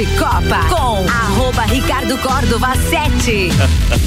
de Copa com arroba Ricardo Córdova 7.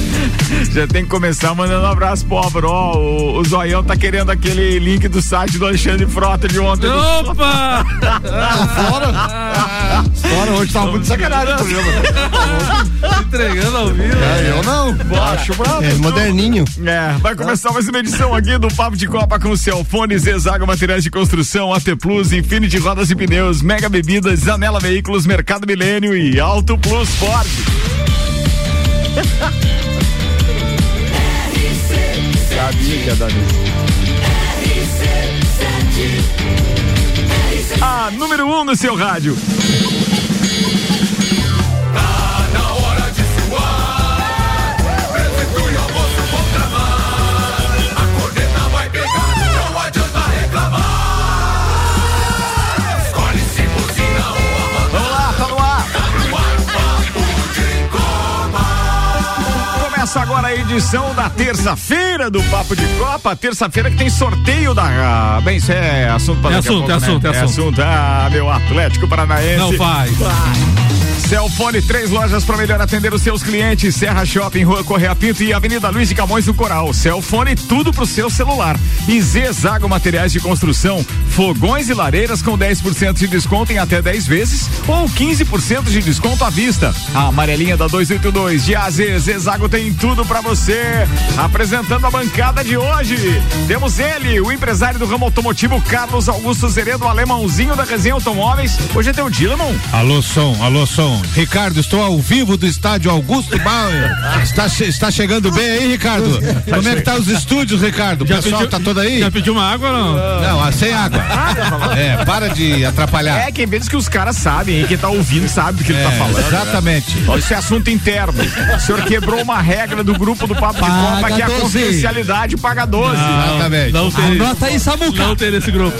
Já tem que começar mandando um abraço pro Álvaro. Ó, o, o Zoião tá querendo aquele link do site do Alexandre Frota de ontem. Opa! Fora! Fora, hoje tava muito sacanagem o programa. Entregando ao vivo. É, eu não. Acho bravo. É moderninho. É, vai começar mais uma edição aqui do Papo de Copa com Celfone, Zezago Materiais de Construção, AT Plus, Infinity Rodas e Pneus, Mega Bebidas, Zanela Veículos, Mercado Milênio e Auto Plus Ford. Sabia que ia dar nisso. A número 1 um no seu rádio. Agora a edição da terça-feira do Papo de Copa. Terça-feira que tem sorteio da. Bem, isso é assunto para É assunto, pouco, é né? assunto, é assunto. Ah, meu Atlético Paranaense. Não faz. Celfone, três lojas para melhor atender os seus clientes. Serra Shopping, Rua Correia Pinto e Avenida Luiz de Camões do Coral. Celfone, tudo pro seu celular. E Zezago Materiais de Construção, fogões e lareiras com 10% de desconto em até 10 vezes ou 15% de desconto à vista. A amarelinha da 282 de AZ, Zezago tem tudo para você. Apresentando a bancada de hoje, temos ele, o empresário do ramo automotivo Carlos Augusto Zeredo, alemãozinho da Resenha Automóveis. Hoje é teu dia. Alô, som, alô, som. Ricardo, estou ao vivo do estádio Augusto Bauer. Está, está chegando bem aí, Ricardo? Como é que tá os estúdios, Ricardo? O Já pessoal pediu- tá todo aí? Já pediu uma água ou não? Não, ah, sem água. É, para de atrapalhar. É, quem vê diz que os caras sabem, hein? Quem tá ouvindo sabe do que ele tá É, falando. exatamente. Ó, Isso é assunto interno. O senhor quebrou uma regra do grupo do Papo de Paga Copa que é a 12. confidencialidade paga 12. Exatamente. Não tem. Anota aí, Samuca. Não tem nesse grupo.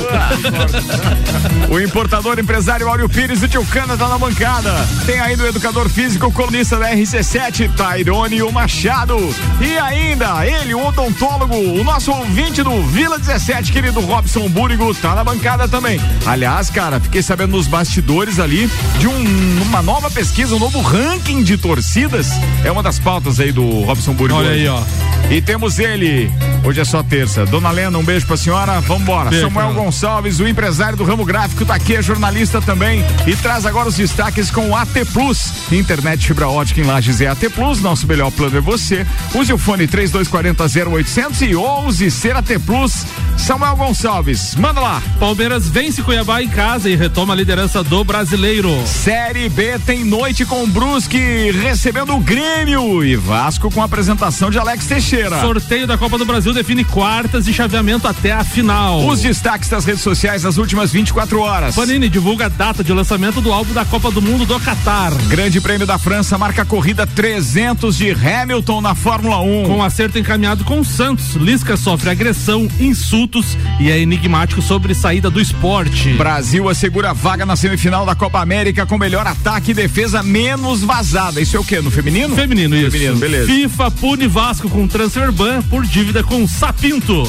O importador empresário Áureo Pires do Tio Cana tá na bancada. Tem ainda o educador físico, colunista da RC7, Tairone o Machado. E ainda ele, o odontólogo, o nosso ouvinte do Vila 17, querido Robson Búrigo, tá na bancada também. Aliás, cara, fiquei sabendo nos bastidores ali de um- uma nova pesquisa, um novo ranking de torcidas. É uma das pautas aí do Robson Búrigo. Olha aí, ó. E temos ele, hoje é só terça. Dona Lena, um beijo pra senhora. Vambora. Beijo, Samuel cara. Gonçalves, o empresário do ramo gráfico, tá aqui, é jornalista também. E traz agora os destaques com o AT Plus. Internet fibra ótica em Lages é AT Plus. Nosso melhor plano é você. Use o fone 3240 0800 e ouse ser AT Plus. Samuel Gonçalves, manda lá. Palmeiras vence Cuiabá em casa e retoma a liderança do brasileiro. Série B tem noite com Brusque recebendo o Grêmio e Vasco com a apresentação de Alex Teixeira. Sorteio da Copa do Brasil define quartas e chaveamento até a final. Os destaques das redes sociais nas últimas 24 horas. Panini divulga a data de lançamento do álbum da Copa do Mundo do Catar. Grande Prêmio da França marca a corrida 300 de Hamilton na Fórmula 1. Com acerto encaminhado com o Santos, Lisca sofre agressão, insultos e é enigmático sobre saída do esporte. Brasil assegura vaga na semifinal da Copa América com melhor ataque e defesa menos vazada. Isso é o quê? No feminino? Feminino, isso. Feminino, beleza. FIFA pune Vasco com transfer ban por dívida com Sapinto.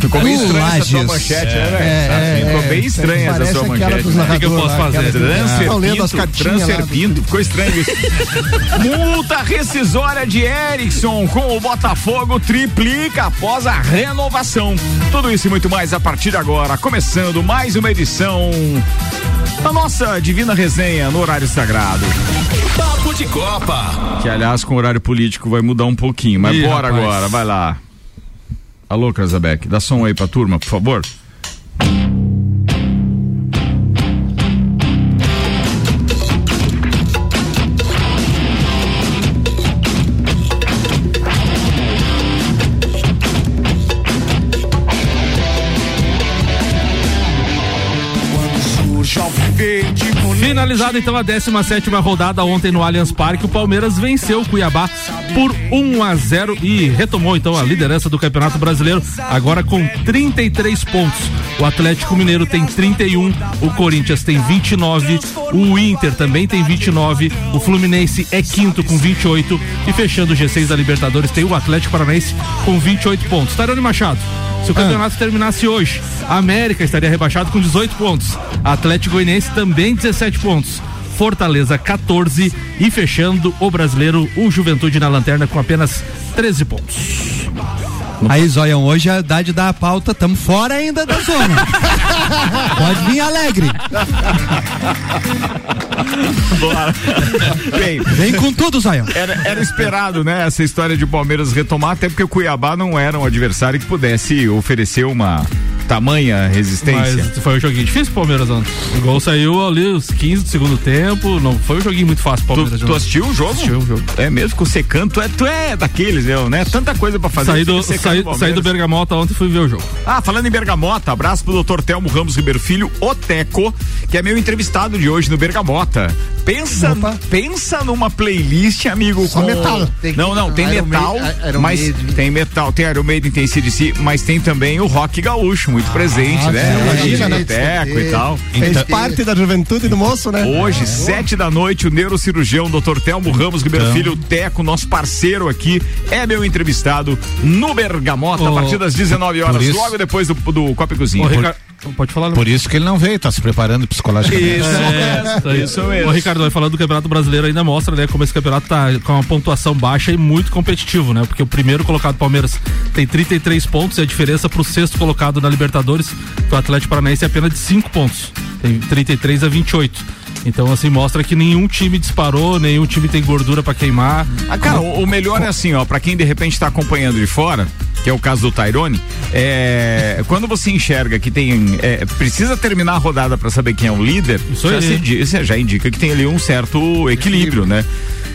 Ficou bem estranha essa Lages. manchete, né, velho? É, é, Ficou é, bem estranha essa sua manchete. né? O que eu posso fazer? Transfer Tô lendo as Pinto, cartinhas transfer. Pinto, ficou estranho isso. Multa rescisória de Erickson com o Botafogo triplica após a renovação. Tudo isso e muito mais a partir de agora, começando mais uma edição da nossa divina resenha no horário sagrado. Papo de Copa. Que aliás com o horário político vai mudar um pouquinho, mas Ih, bora rapaz. agora, vai lá. Alô, Krasabeck, dá som aí pra turma, por favor. Finalizada então a 17 rodada ontem no Allianz Parque, o Palmeiras venceu o Cuiabá por 1 a 0 e retomou então a liderança do Campeonato Brasileiro, agora com 33 pontos. O Atlético Mineiro tem 31, o Corinthians tem 29, o Inter também tem 29, o Fluminense é quinto com 28 e fechando o G6 da Libertadores tem o Atlético Paranaense com 28 pontos. Tarone Machado. Se o campeonato terminasse hoje, a América estaria rebaixado com 18 pontos. Atlético Goianiense também 17 pontos. Fortaleza 14 e fechando o brasileiro, o Juventude na lanterna com apenas 13 pontos. Aí, Zoião, hoje a idade da pauta, estamos fora ainda da zona. Pode vir alegre. Bora. Bem, Vem com tudo, Zoião. era, era esperado, né, essa história de o Palmeiras retomar, até porque o Cuiabá não era um adversário que pudesse oferecer uma tamanha resistência. Mas foi um joguinho difícil pro Palmeiras ontem. O gol saiu ali os 15 do segundo tempo, não foi um joguinho muito fácil pro Tu, Palmeiras. tu de assistiu o jogo? Assistiu o jogo. É mesmo, ficou secando. Tu é, tu é daqueles, eu, né? Tanta coisa pra fazer. Saí do, saí, saí do Bergamota ontem e fui ver o jogo. Ah, falando em Bergamota, abraço pro doutor Telmo Ramos Ribeiro Filho, o Teco, que é meu entrevistado de hoje no Bergamota. Pensa, pensa numa playlist, amigo, Só com... metal. Tem- não, não, tem Iron metal, Iron mas Maiden. tem metal, tem Iron Maiden, tem CDC, mas tem também o rock gaúcho, muito presente, né? sim, Hoje imagina, né? Teco e tal. Fez Então- parte da juventude do moço, né? Hoje, sete da noite, o neurocirurgião Dr. Telmo Ramos Ribeiro Filho, o Teco, nosso parceiro aqui, é meu entrevistado no Bergamota, a Oh, partir das 19 horas, logo depois do, do Copa e Cozinha. Ô, Pode falar, Por isso que ele não veio, tá se preparando psicologicamente. Isso, É, isso aí. isso mesmo. Ô, Ricardo, vai falando do Campeonato Brasileiro ainda mostra, né, como esse campeonato tá com uma pontuação baixa e muito competitivo, né? Porque o primeiro colocado Palmeiras tem 33 pontos e a diferença pro sexto colocado na Libertadores, do Atlético Paranaense é apenas de 5 pontos. Tem 33 a 28. Então, assim, mostra que nenhum time disparou, nenhum time tem gordura pra queimar. Ah, cara, o, o melhor é assim, ó, pra quem de repente tá acompanhando de fora, que é o caso do Tyrone, é, quando você enxerga que tem, é, precisa terminar a rodada pra saber quem é o líder, Isso já, se já indica que tem ali um certo equilíbrio, né?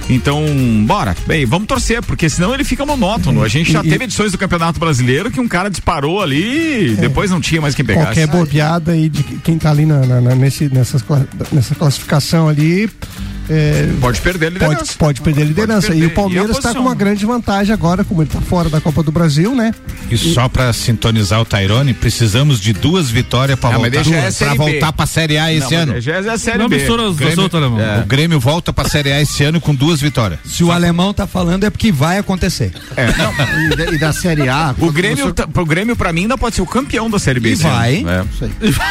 Então, bora. Bem, vamos torcer, porque senão ele fica monótono. A gente já E- teve edições do Campeonato Brasileiro que um cara disparou ali e depois não tinha mais quem pegasse. Qualquer bobeada aí de quem tá ali na, na- na- nesse, nessas, nessa classificação ali. É, Pode perder a Pode, liderança. pode perder a liderança. perder. E E o a Palmeiras está com uma grande vantagem agora, como ele está fora da Copa do Brasil, né? E só pra sintonizar o Tairone, precisamos de duas vitórias pra Ah, mas voltar, deixa a pra Série B. voltar pra Série A esse Não, ano. Já é a Série Não B. mistura os Grêmio- assuntos, alemão. É. O Grêmio volta pra Série A esse ano com duas vitórias. Se o alemão tá falando é porque vai acontecer. É, não, E da, e da Série A. o Grêmio, começou- tá- pro Grêmio, pra mim, ainda pode ser o campeão da Série B. E vai. É.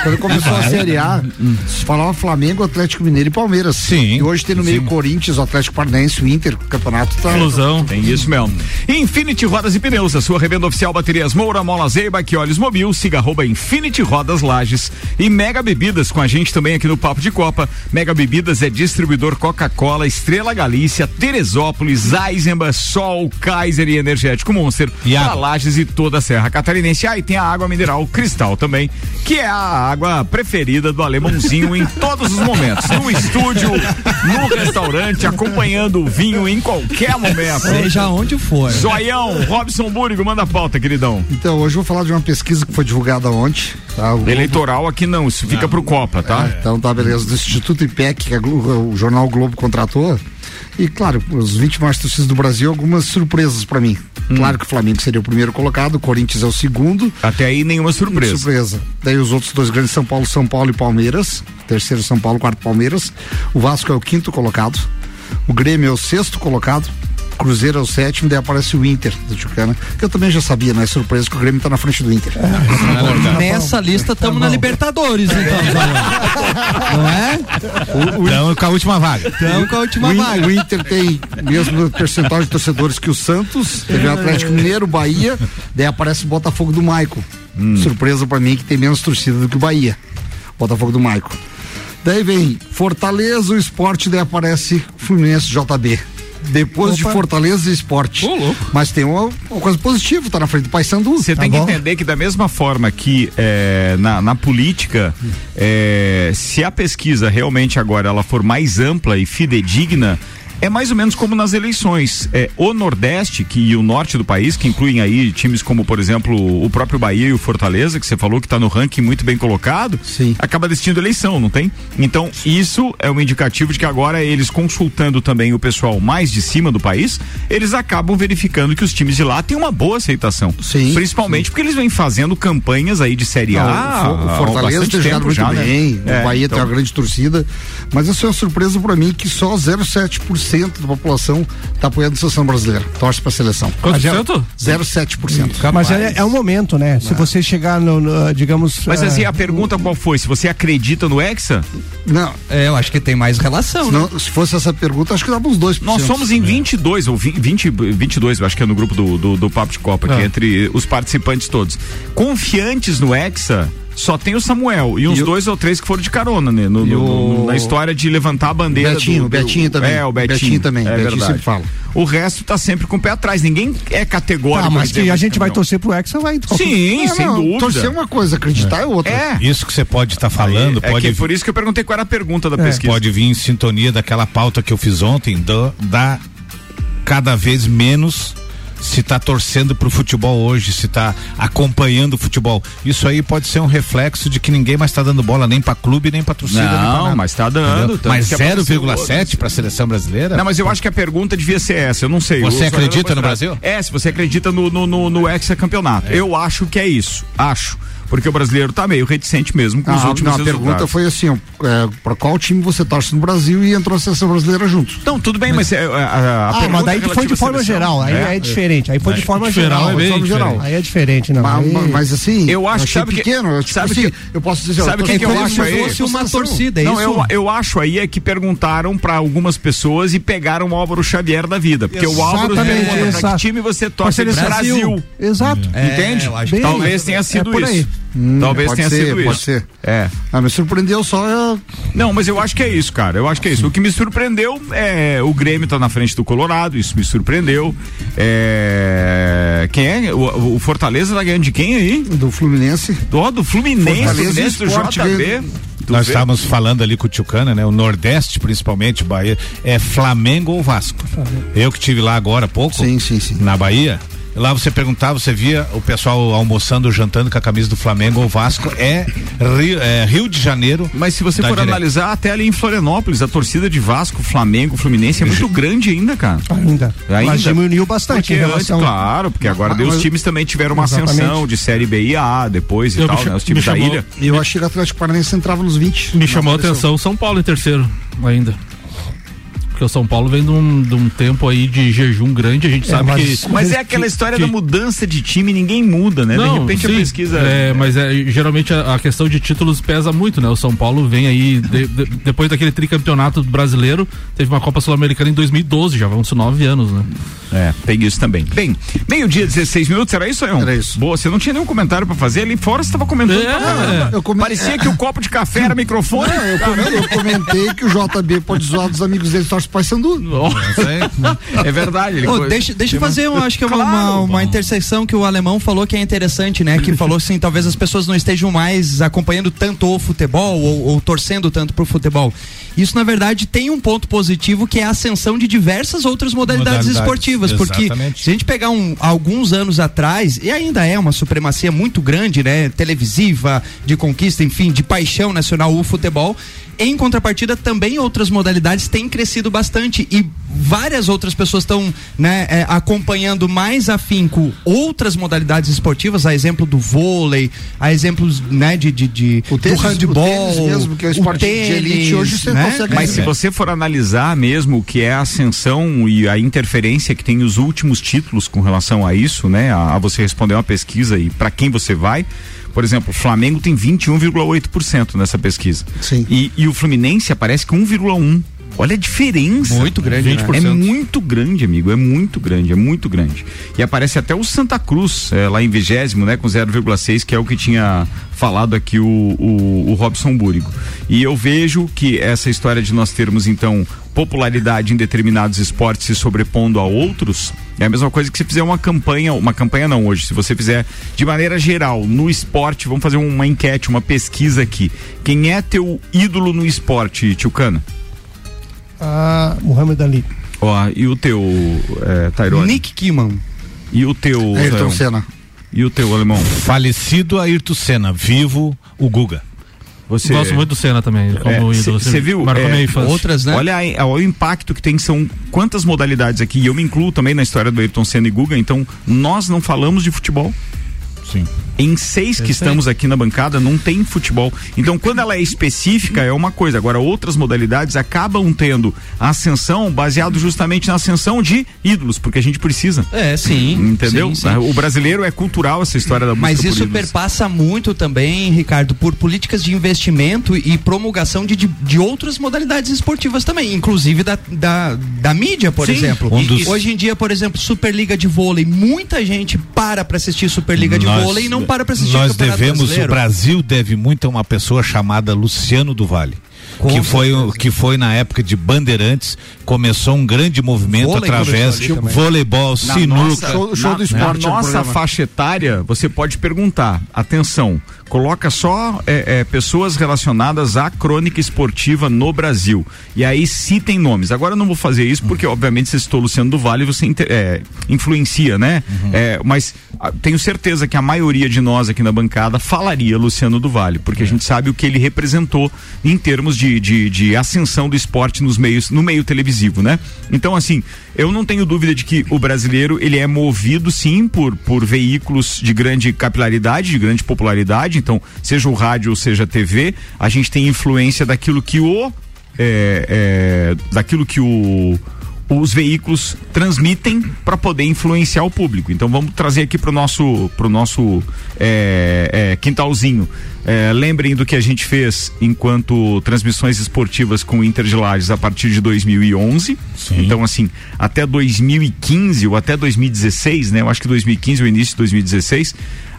Quando começou a Série A, se falava Flamengo, Atlético Mineiro e Palmeiras. Sim. E hoje tem no meio Sim. Corinthians, o Atlético Paranaense, o Inter, o campeonato tá. Ilusão. Tem isso mesmo. Infinity Rodas e Pneus, a sua revenda oficial Baterias Moura, Mola Zeiba, que olhos mobil, siga arroba Infinity Rodas Lages e Mega Bebidas com a gente também aqui no Papo de Copa. Mega Bebidas é distribuidor Coca-Cola, Estrela Galícia, Teresópolis, Eisenbach, Sol, Kaiser e Energético Monster E para água. Lages e toda a Serra Catarinense. Ah, e tem a água mineral Cristal também, que é a água preferida do alemãozinho em todos os momentos. No estúdio, no restaurante, acompanhando o vinho em qualquer momento. Seja onde for. Zoião, Robson Búrigo, manda a pauta, queridão. Então, hoje eu vou falar de uma pesquisa que foi divulgada ontem. Tá? O Eleitoral aqui não, isso fica pro Copa, tá? Ah, então tá, beleza. Do Instituto IPEC, que Glo- o jornal Globo contratou. E, claro, os 20 mais torcidas do Brasil, algumas surpresas pra mim. Hum. Claro que o Flamengo seria o primeiro colocado, o Corinthians é o segundo. Até aí nenhuma surpresa. Surpresa. Daí os outros dois grandes, São Paulo, São Paulo e Palmeiras. Terceiro São Paulo, quarto Palmeiras. O Vasco é o quinto colocado. O Grêmio é o sexto colocado. Cruzeiro é o sétimo, daí aparece o Inter do Tchucana, que eu também já sabia, não é surpresa que o Grêmio tá na frente do Inter. Nessa lista estamos na Libertadores, então, Zoião. Não é? Então, com a última vaga. Estamos com a última O, In- vaga. o Inter tem mesmo percentual de torcedores que o Santos, teve o Atlético Mineiro, Bahia, daí aparece o Botafogo do Maico. Surpresa pra mim que tem menos torcida do que o Bahia. Botafogo do Maico. Daí vem Fortaleza, o esporte, daí aparece Fluminense JB. Depois de Fortaleza e esporte. Louco. Mas tem uma, uma coisa positiva, tá na frente do Paysandu. Você tá tem bom? que entender que da mesma forma que é, na, na política, é, se a pesquisa realmente agora ela for mais ampla e fidedigna, é mais ou menos como nas eleições. É, o Nordeste que, e o Norte do país, que incluem aí times como, por exemplo, o próprio Bahia e o Fortaleza, que você falou que está no ranking muito bem colocado, Sim. acaba decidindo eleição, não tem? Então, isso é um indicativo de que agora eles consultando também o pessoal mais de cima do país, eles acabam verificando que os times de lá têm uma boa aceitação. Sim, Principalmente porque eles vêm fazendo campanhas aí de Série Não, A. o Fortaleza tem jogado muito já, né? bem, É, o Bahia então, tem uma grande torcida, mas isso é uma surpresa pra mim que só 0,7% 0,7% da população está apoiando a seleção brasileira. Torce para a seleção. Quanto por cento? 0,7%. Mas é, é um momento, né? Se você chegar no, no, digamos. Mas eh, assim, a pergunta qual foi? Se você acredita no Hexa? Não, É, eu acho que tem mais relação, né? não, se fosse essa pergunta, acho que dava uns 2%. Nós somos em 22, ou 20, 20 22, eu acho que é no grupo do, do, do Papo de Copa, aqui, entre os participantes todos. Confiantes no Hexa, só tem o Samuel e uns E o- dois ou três que foram de carona, né? No, no- o- no- na história de levantar a bandeira. Betinho, do, o Betinho também. É, o Betinho. Betinho também, É Betinho verdade. sempre fala. O resto tá sempre com o pé atrás. Ninguém é categórico. Tá, mas dizer que a gente ser vai campeão. torcer pro Hexa, vai. Sim, Não, sem não, dúvida. Torcer é uma coisa, acreditar é, outra. É. Isso que você pode estar falando, é pode, que por isso que eu perguntei qual era a pergunta da pesquisa. pode vir em sintonia daquela pauta que eu fiz ontem, do, da cada vez menos se está torcendo pro futebol hoje, se está acompanhando o futebol. Isso aí pode ser um reflexo de que ninguém mais está dando bola nem para clube, nem para torcida. nem pra Não, mas tá dando. Mas que apareceu 0,7 para a seleção brasileira? Não, mas eu acho que a pergunta devia ser essa, eu não sei. Você Eu acredita no Brasil? É, se você acredita no, no, no, no hexacampeonato. Eu acho que é isso, acho. Porque o brasileiro tá meio reticente mesmo com os Ah, últimos não, a pergunta resultados. foi assim, ó, é, para qual time você torce no Brasil e entrou a seleção brasileira junto? Não, tudo bem, mas, é, a, a, a Ah, pergunta mas daí foi de forma geral. Aí é. é, diferente. Aí foi de forma geral geral. é bem de forma geral. Aí é diferente, não. Mas, Aí- mas assim, Eu acho, achei sabe que- pequeno, eu, tipo sabe assim, que- eu posso dizer, sabe o que que eu acho aí? fosse uma torcida, é Não, isso? eu, eu acho aí é que perguntaram pra algumas pessoas e pegaram o Álvaro Xavier da vida. Porque o Álvaro pergunta exato. que time você torce seleção. Brasil. Exato. Entende? que Talvez tenha É sido por isso. Talvez tenha ser, sido pode isso. ser. É. Ah, me surpreendeu só é, Não, mas eu acho que é isso, cara. Eu acho que é isso. O que me surpreendeu é o Grêmio tá na frente do Colorado, isso me surpreendeu. É... Quem é? O, o Fortaleza tá ganhando de quem aí? do Fluminense. Do, do Fluminense, Fortaleza Fluminense do JB. ganhando. Tu Nós vê? estávamos falando ali com o Tchucana, né? O Nordeste, principalmente, Bahia, é Flamengo ou Vasco. Eu que tive lá agora há pouco, Sim, sim, sim. na Bahia. Lá você perguntava, você via o pessoal almoçando, jantando com a camisa do Flamengo ou Vasco. É Rio, é Rio de Janeiro. Mas se você for direto. analisar, até ali em Florianópolis, a torcida de Vasco, Flamengo, Fluminense é muito grande ainda, cara. Ainda. Ainda. Mas diminuiu bastante Porque em antes, relação. claro, porque agora Mas- os times também tiveram uma Exatamente. ascensão de série B e A depois e Eu tal, me né? Os times me da chamou- ilha. E eu achei que o Atlético Paranaense entrava nos 20. Me chamou a atenção o São Paulo em terceiro ainda. Porque o São Paulo vem de um, de um tempo aí de jejum grande, a gente É, sabe mas- que. Mas é que- aquela história que- da mudança de time, ninguém muda, né? Não, de repente sim, a pesquisa. É, mas é, geralmente a, a questão de títulos pesa muito, né? O São Paulo vem aí, de- de- depois daquele tricampeonato brasileiro, teve uma Copa Sul-Americana em 2012, já vão ser nove anos, né? É, tem isso também. Bem, meio-dia, 16 minutos, era isso, Leon? Era isso. Boa, você não tinha nenhum comentário pra fazer ali fora, você tava comentando. É, eu come- Parecia que o copo de café era microfone. Não, eu, come- eu comentei que o JB pode zoar dos amigos dele torce pro Paysandu. É verdade. Foi- deixa, deixa eu fazer, um, acho que é uma, Claro, uma, uma bom. interseção que o alemão falou que é interessante, né? Que falou assim, talvez as pessoas não estejam mais acompanhando tanto o futebol ou, ou torcendo tanto pro futebol. Isso, na verdade, tem um ponto positivo que é a ascensão de diversas outras modalidades, Modalidades, esportivas. Porque exatamente. se a gente pegar um, alguns anos atrás, e ainda é uma supremacia muito grande, né? Televisiva, de conquista, enfim, de paixão nacional, o futebol. Em contrapartida, também outras modalidades têm crescido bastante e várias outras pessoas estão né, é, acompanhando mais afinco outras modalidades esportivas, a exemplo do vôlei, a exemplos né, de, de, de O tênis- do handball, o tênis mesmo, que é o esporte de elite, hoje você consegue Mas se você for analisar mesmo o que é a ascensão e a interferência que tem os últimos títulos com relação a isso, né? A, a você responder uma pesquisa e para quem você vai. Por exemplo, o Flamengo tem 21,8% nessa pesquisa. Sim. E, e o Fluminense aparece com 1,1%. Olha a diferença. Muito grande, né? É muito grande, amigo. É muito grande, é muito grande. E aparece até o Santa Cruz, é, lá em vigésimo, né? Com 0,6, que é o que tinha falado aqui o, o, o Robson Búrigo. E eu vejo que essa história de nós termos, então, popularidade em determinados esportes se sobrepondo a outros, é a mesma coisa que se fizer uma campanha, uma campanha não hoje, se você fizer de maneira geral no esporte, vamos fazer uma enquete, uma pesquisa aqui. Quem é teu ídolo no esporte, Tio Cana? Ah, Muhammad Ali. Ó, e o teu, é, Tairone? Nick Kiman. E o teu, Ayrton Leão? Senna. E o teu, alemão? Falecido Ayrton Senna, vivo o Guga. Você Gosto muito do Senna também, como É, ídolo. cê- cê viu? Marcou É, infância. Outras, né? Olha aí, olha o impacto que tem, são quantas modalidades aqui, e eu me incluo também na história do Ayrton Senna e Guga, então nós não falamos de futebol. Sim. Em seis que estamos aqui na bancada não tem futebol. Então, quando ela é específica, é uma coisa. Agora, outras modalidades acabam tendo a ascensão baseado justamente na ascensão de ídolos, porque a gente precisa. É, sim. Entendeu? sim, sim. O brasileiro é cultural essa história da busca Mas por isso ídolos. perpassa muito também, Ricardo, por políticas de investimento e promulgação de, de, de outras modalidades esportivas também, inclusive da, da, da mídia, por Sim, exemplo. um dos- Hoje em dia, por exemplo, Superliga de vôlei, muita gente para para assistir Superliga de Nós- vôlei e não para para assistir o Nós devemos, o Brasileiro. Brasil deve muito a uma pessoa chamada Luciano do Vale. Com Que foi, o- que foi na época de Bandeirantes, começou um grande movimento Vôlei através também. voleibol, Na sinuca. nossa- Show- show na, do esporte na é o nossa programa. faixa etária, você pode perguntar. Atenção, coloca só é, é, pessoas relacionadas à crônica esportiva no Brasil. E aí citem nomes. Agora eu não vou fazer isso porque, obviamente, você citou Luciano do Vale, você é, influencia, né? É, mas ah, tenho certeza que a maioria de nós aqui na bancada falaria Luciano do Vale, porque a gente sabe o que ele representou em termos de, de, de ascensão do esporte nos meios, no meio televisivo, né? Então, assim, eu não tenho dúvida de que o brasileiro ele é movido sim por, por veículos de grande capilaridade, de grande popularidade. Então, seja o rádio ou seja a TV, a gente tem influência daquilo que o é, é, daquilo que o os veículos transmitem para poder influenciar o público. Então vamos trazer aqui para o nosso pro nosso é, é, quintalzinho. É, lembrem do que a gente fez enquanto transmissões esportivas com o Inter de Lages a partir de 2011. Então assim até 2015 ou até 2016, né? Eu acho que 2015 ou início de 2016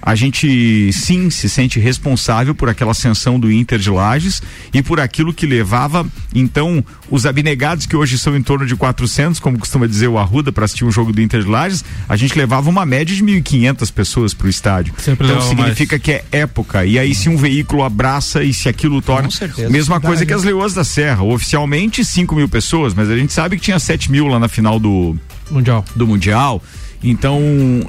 a gente sim se sente responsável por aquela ascensão do Inter de Lages e por aquilo que levava então os abnegados que hoje são em torno de 400, como costuma dizer o Arruda para assistir um jogo do Inter de Lages, a gente levava uma média de 1.500 pessoas para o estádio. Sempre então significa que é época. E aí se um veículo abraça e se aquilo torna certeza. mesma coisa que as Leoas da Serra, oficialmente 5 mil pessoas, mas a gente sabe que tinha 7 mil lá na final do Mundial. do Mundial. Então,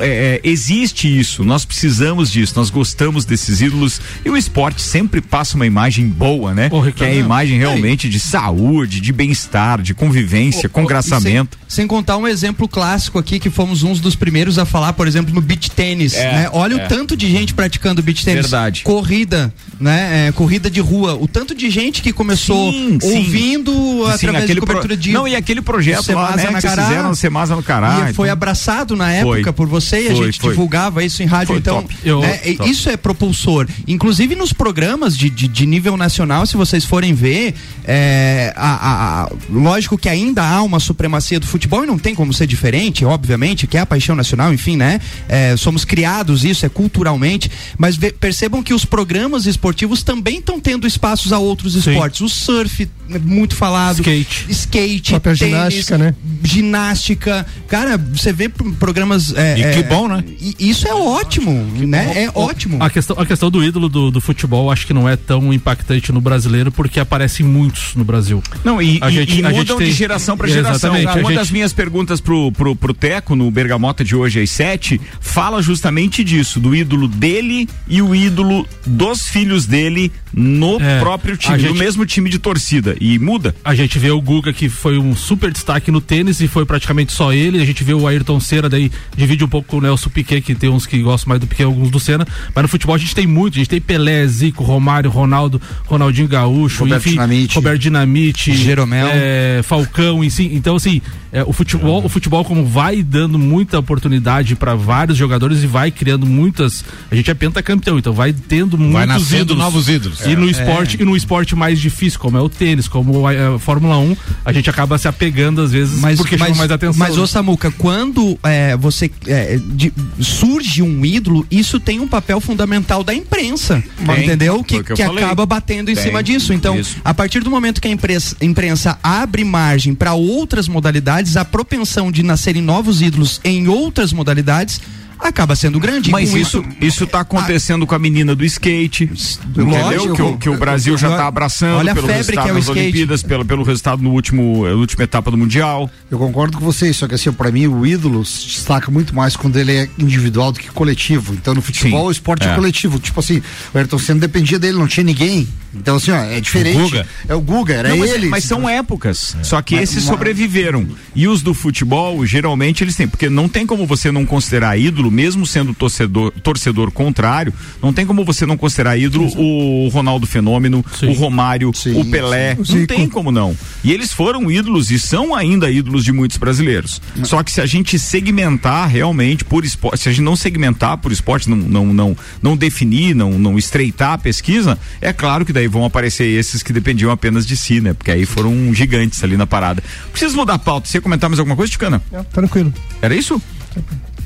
é, é, existe isso, nós precisamos disso, nós gostamos desses ídolos e o esporte sempre passa uma imagem boa, né? Ô, que é a imagem realmente de saúde, de bem-estar, de convivência, congraçamento. Sem, sem contar um exemplo clássico aqui, que fomos uns dos primeiros a falar, por exemplo, no beach tênis. É, né? Olha é. o tanto de gente praticando beach tênis. Verdade. Corrida, né? É, corrida de rua. O tanto de gente que começou Sim, sim. ouvindo Sim, através de aquele cobertura pro- de. Não, e aquele projeto lá, né, que fizeram no Semasa no Cará. E foi então- abraçado na época Foi. por você e a Foi, gente foi. divulgava isso em rádio. Foi então. Eu- né, top. isso é propulsor. Inclusive nos programas de, de, de nível nacional, se vocês forem ver, é, a, a- a- lógico que ainda há uma supremacia do futebol e não tem como ser diferente, obviamente, que é a paixão nacional, enfim, né? É, somos criados isso, é culturalmente, mas ve- percebam que os programas esportivos também estão tendo espaços a outros Sim. esportes. O surf, é muito falado. Skate. Skate, Própria tênis, ginástica, né? ginástica. Cara, você vê pro- programas. é, E que é, bom, né? e Isso é ótimo, né? É ótimo. A questão, a questão do ídolo do, do futebol acho que não é tão impactante no brasileiro porque aparecem muitos no Brasil. Não, e, A e- gente- e a mudam gente tem- de geração para geração. Exatamente, a Uma gente- das minhas perguntas pro, pro, pro Teco, no Bergamota de hoje às sete, fala justamente disso, do ídolo dele e o ídolo dos filhos dele no É, próprio time, a no gente- mesmo time de torcida. E muda. A gente vê o Guga que foi um super destaque no tênis e foi praticamente só ele. A gente vê o Ayrton Senna, daí divide um pouco com o Nelson Piquet, que tem uns que gostam mais do Piquet, alguns do Senna. Mas no futebol a gente tem muito. A gente tem Pelé, Zico, Romário, Ronaldo, Ronaldinho Gaúcho, Roberto enfim, Dinamite. Roberto Dinamite, Jeromel. é, Falcão, si. Então, assim, é, o, futebol, o futebol, como vai dando muita oportunidade para vários jogadores e vai criando muitas. A gente é pentacampeão, então vai tendo Vai muitos ídolos. novos ídolos. E no esporte, e no esporte mais difícil, como é o tênis, como a, a Fórmula 1, a gente acaba se apegando às vezes Mas, porque chama mas, mais atenção. mas ô Samuca, quando é, você é, de- surge um ídolo, isso tem um papel fundamental da imprensa, Tem, entendeu? Que, que que acaba batendo em Tem, cima disso. Então, isso. a partir do momento que a imprensa, imprensa abre margem para outras modalidades, a propensão de nascerem novos ídolos em outras modalidades acaba sendo grande. Mas com isso, isso tá acontecendo com a menina do skate. Entendeu? Lógico. Que, o- que o Brasil já tá abraçando Olha a pelo febre resultado que é o nas skate. Olimpíadas, pelo, pelo resultado no último, na última etapa do Mundial. Eu concordo com vocês, só que assim, pra mim o ídolo se destaca muito mais quando ele é individual do que coletivo. Então no futebol Sim, o esporte é. é. coletivo. Tipo assim, o Ayrton Senna dependia dele, não tinha ninguém. Então assim, ó, é diferente. O Guga. É o Guga, era Não, mas, ele. mas são épocas. Só que Mas esses uma- sobreviveram. E os do futebol, geralmente, eles têm. Porque não tem como você não considerar ídolo ídolo, mesmo sendo torcedor, torcedor contrário, não tem como você não considerar ídolo o Ronaldo Fenômeno, Sim. o Romário, o Pelé. sim. Não tem como não. E eles foram ídolos e são ainda ídolos de muitos brasileiros. Só que se a gente segmentar realmente por esporte, se a gente não segmentar por esporte, não, não, não, não definir, não, não estreitar a pesquisa, é claro que daí vão aparecer esses que dependiam apenas de si, né? Porque aí foram gigantes ali na parada. Preciso mudar a pauta. Você ia comentar mais alguma coisa, Ticana? Tranquilo. Era isso?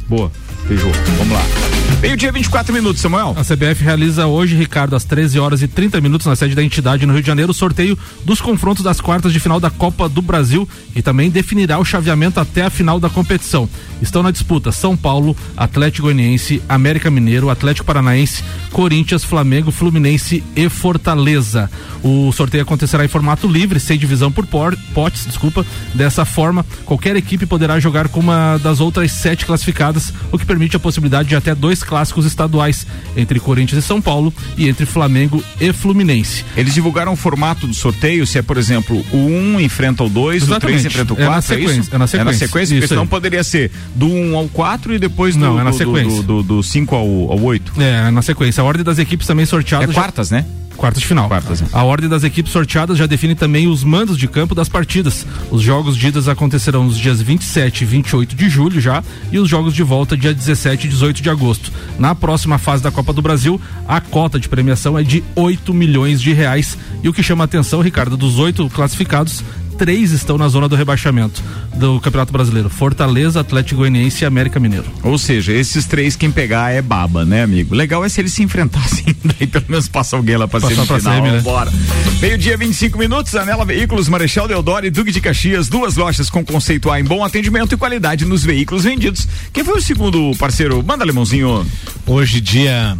Boa. Beijou. Vamos lá. Meio dia 24 minutos, Samuel. A CBF realiza hoje, Ricardo, às 13 horas e 30 minutos na sede da entidade no Rio de Janeiro, o sorteio dos confrontos das quartas de final da Copa do Brasil e também definirá o chaveamento até a final da competição. Estão na disputa São Paulo, Atlético Goianiense, América Mineiro, Atlético Paranaense, Corinthians, Flamengo, Fluminense e Fortaleza. O sorteio acontecerá em formato livre, sem divisão por por- potes, desculpa. Dessa forma, qualquer equipe poderá jogar com uma das outras sete classificadas, o que permite a possibilidade de até dois clássicos estaduais entre Corinthians e São Paulo e entre Flamengo e Fluminense. Eles divulgaram o formato do sorteio, se é, por exemplo, o 1 enfrenta o 2, o 3 Exatamente. enfrenta o É na 4, é, sequência, isso? é na sequência. porque Isso senão poderia ser do 1 ao 4 e depois Não, do, é na do- sequência. do, do, do 5 ao, ao 8. É, na sequência. A ordem das equipes também É sorteadas. já- quartas, né? Quartas de final. Quartas? A ordem das equipes sorteadas já define também os mandos de campo das partidas. Os jogos de idas acontecerão nos dias 27 e 28 de julho já e os jogos de volta dia 17 e 18 de agosto. Na próxima fase da Copa do Brasil, a cota de premiação é de 8 milhões de reais. E o que chama a atenção, Ricardo, dos oito classificados, três estão na zona do rebaixamento do Campeonato Brasileiro: Fortaleza, Atlético Goianiense e América Mineiro. Ou seja, esses três quem pegar é baba, né, amigo? Legal é se eles se enfrentassem, daí pelo menos passa alguém lá pra Passar pra semifinal. semi, né? Bora. Meio-dia, 25 minutos, Anela Veículos, Marechal Deodoro e Duque de Caxias, duas lojas com conceito A em bom atendimento e qualidade nos veículos vendidos. Quem foi o segundo parceiro? Manda, Limãozinho. Hoje, dia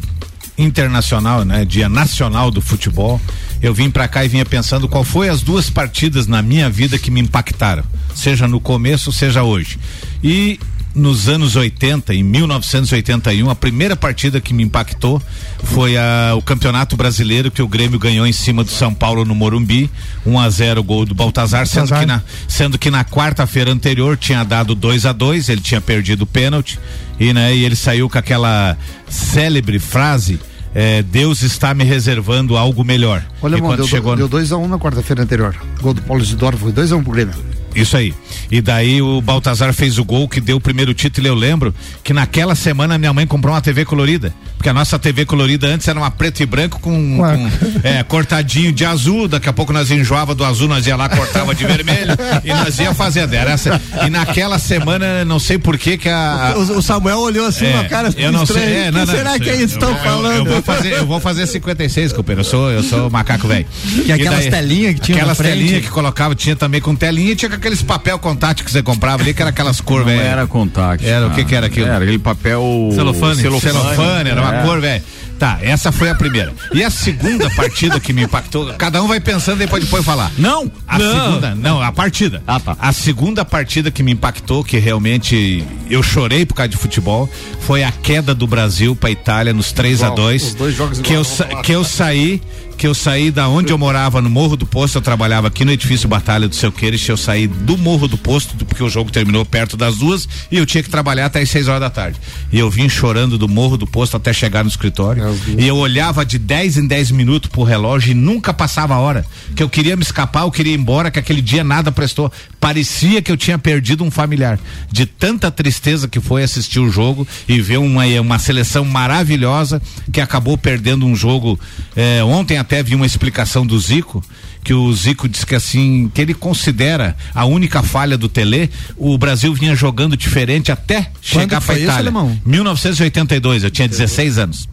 internacional, né? Dia nacional do futebol. Eu vim pra cá e vinha pensando qual foi as duas partidas na minha vida que me impactaram, seja no começo, seja hoje. E nos anos 80, em 1981, a primeira partida que me impactou foi a, o Campeonato Brasileiro que o Grêmio ganhou em cima do São Paulo no Morumbi, 1 a 0 gol do Baltazar, sendo que na sendo que na quarta-feira anterior tinha dado 2 a 2 ele tinha perdido o pênalti e, né, e ele saiu com aquela célebre frase é, Deus está me reservando algo melhor. Olha, e irmão, quando deu, chegou deu 2x1 na quarta-feira anterior. Gol do Paulo Isidoro foi 2x1 pro Grêmio. Isso aí. E daí o Baltazar fez o gol que deu o primeiro título. E eu lembro que naquela semana minha mãe comprou uma TV colorida. Porque a nossa TV colorida antes era uma preto e branco com, com, é, cortadinho de azul. Daqui a pouco nós enjoava do azul, nós ia lá, cortava de vermelho e nós ia fazendo. Era essa. E naquela semana, não sei por que que a. O, o Samuel olhou assim, É, uma cara eu não sei. estranha. É, não, que não, será que eu- eles estão falando? Eu, vou fazer, eu vou fazer 56, companheiro. Eu sou, eu sou macaco velho. E aquelas telinhas que tinha na Aquelas telinhas que colocava, tinha também com telinha e tinha aqueles papel contato que você comprava ali, que era aquelas cor, velho. contact. Era, o que que era aquilo? Era aquele papel... Celofane. Celofane, era uma É. cor, velho. Tá, essa foi a primeira. E a segunda partida que me impactou, cada um vai pensando e depois depois falar. Não, A Não. segunda, não, a partida. Ah, tá. A segunda partida que me impactou, que realmente eu chorei por causa de futebol, foi a queda do Brasil pra Itália nos 3 a Igual, 2 os dois jogos que eu, que eu saí que eu saí da onde eu morava no Morro do Posto, eu trabalhava aqui no edifício Batalha do Seu Queires, eu saí do Morro do Posto, porque o jogo terminou perto das duas e eu tinha que trabalhar até as 6 horas da tarde. E eu vim chorando do Morro do Posto até chegar no escritório. E eu olhava de 10 em 10 minutos pro relógio e nunca passava a hora. Que eu queria me escapar, eu queria ir embora, que aquele dia nada prestou. Parecia que eu tinha perdido um familiar. De tanta tristeza que foi assistir o jogo e ver uma, uma seleção maravilhosa que acabou perdendo um jogo. eh, ontem até vi uma explicação do Zico, que o Zico disse que assim, que ele considera a única falha do Tele, o Brasil vinha jogando diferente até chegar que para isso, Itália. alemão? 1982, eu tinha 16 anos.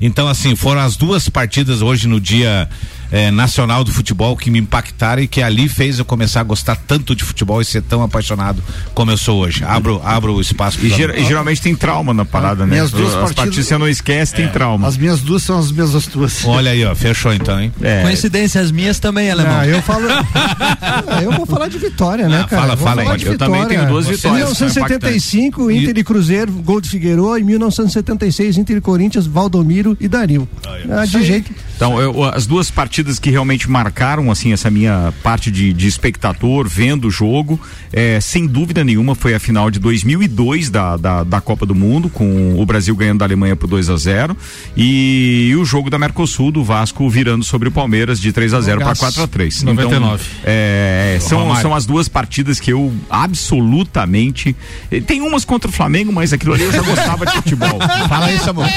Então, assim, foram as duas partidas hoje no dia eh, nacional do futebol que me impactaram e que ali fez eu começar a gostar tanto de futebol e ser tão apaixonado como eu sou hoje. Abro, abro o espaço E, ger- e geralmente tem trauma na parada, né? Minhas duas As partidas- partidas você não esquece, É. tem trauma. As minhas duas são as mesmas tuas. Olha aí, ó, fechou então, hein? É. Coincidência, as minhas também, alemão. Ah, eu falo. Ah, eu vou falar de vitória, né, Ah, cara? fala, fala aí. Eu também tenho duas vitórias, Em 1975, Inter e Cruzeiro, gol de Figueiredo. Em 1976, Inter e Corinthians, Valdomiro e Dario. Ah, de jeito. Então, eu- as duas partidas que realmente marcaram, assim, essa minha parte de, de espectador, vendo o jogo, é, sem dúvida nenhuma, foi a final de 2002 da, da, da Copa do Mundo, com o Brasil ganhando da Alemanha por 2 a 0 e, o jogo da Mercosul, do Vasco, virando sobre o Palmeiras de 3 a 0 para Jogaço. 4 a 3 99. Então, é, são, Romário. são as duas partidas que eu absolutamente. eh, Tem umas contra o Flamengo, mas aquilo ali eu já gostava de futebol. Fala aí, Samuel.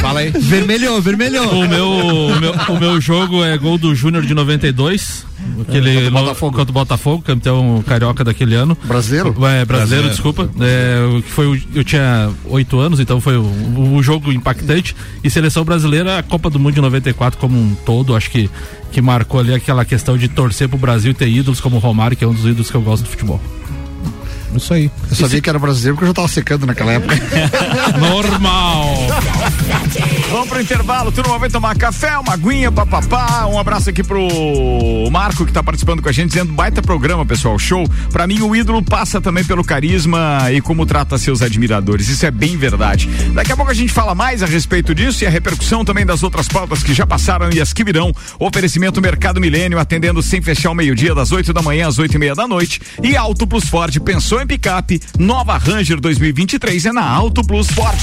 Fala aí. Vermelhou, vermelhou. O meu, o meu, o meu jogo é gol do Júnior de 92. Aquele contra o no- Botafogo. contra o Botafogo, campeão carioca daquele ano. Brasileiro? É, brasileiro, Brasileiro. desculpa. É, foi o- eu tinha oito anos, então foi o jogo impactante. E seleção brasileira, a Copa do Mundo de 94 como um todo, acho que, que marcou ali aquela questão de torcer pro Brasil e ter ídolos como o Romário, que é um dos ídolos que eu gosto do futebol. Isso aí. Eu sabia que era brasileiro porque eu já tava secando naquela época. Normal! Vamos pro intervalo, turma vai tomar café, uma aguinha, papapá. Um abraço aqui pro Marco que tá participando com a gente, dizendo baita programa, pessoal, show. Pra mim, o ídolo passa também pelo carisma e como trata seus admiradores. Isso é bem verdade. Daqui a pouco a gente fala mais a respeito disso e a repercussão também das outras pautas que já passaram e as que virão. Oferecimento Mercado Milênio, atendendo sem fechar o meio-dia, das 8 da manhã às 8 e meia da noite. E Auto Plus Ford, pensou em picape? Nova Ranger 2023 é na Auto Plus Ford.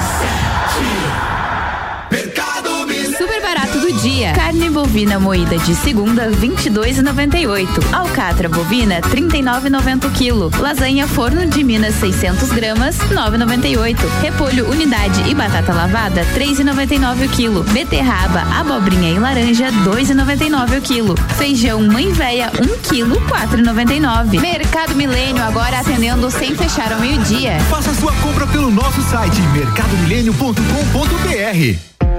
Barato do dia. Carne bovina moída de segunda, 22,98. Alcatra bovina, 39,90 o quilo. Lasanha forno de Minas, 600 gramas, 9,98. Repolho unidade e batata lavada, 3,99 o quilo. Beterraba, abobrinha e laranja, 2,99 o quilo. Feijão mãe véia, 1 quilo, 4,99. Mercado Milênio agora atendendo sem fechar ao meio-dia. Faça sua compra pelo nosso site mercadomilênio.com.br.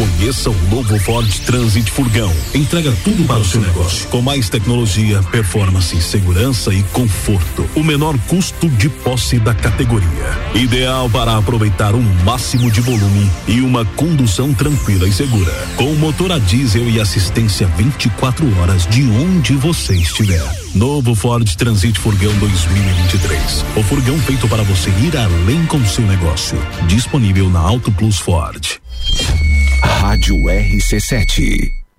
Conheça o novo Ford Transit Furgão. Entrega tudo para o seu negócio. Com mais tecnologia, performance, segurança e conforto. O menor custo de posse da categoria. Ideal para aproveitar o máximo de volume e uma condução tranquila e segura. Com motor a diesel e assistência 24 horas de onde você estiver. Novo Ford Transit Furgão 2023. O furgão feito para você ir além com seu negócio. Disponível na Auto Plus Ford. Rádio RC7.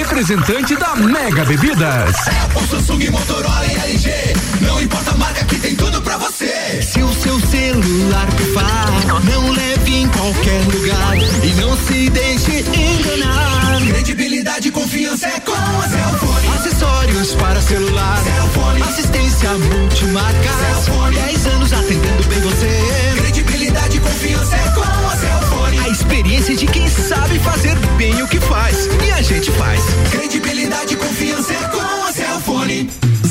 representante da Mega Bebidas. Apple, Samsung, Motorola e LG. Não importa a marca que tem tudo pra você. Se o seu celular pifar, não leve em qualquer lugar e não se deixe enganar. Credibilidade e confiança é com a Cellfone. Acessórios para celular, Cellfone. assistência multimarca. Cellfone. 10 anos atendendo bem você. Credibilidade e confiança é com a Cellfone. A experiência de quem sabe fazer bem o que faz. E a gente faz. Credibilidade e confiança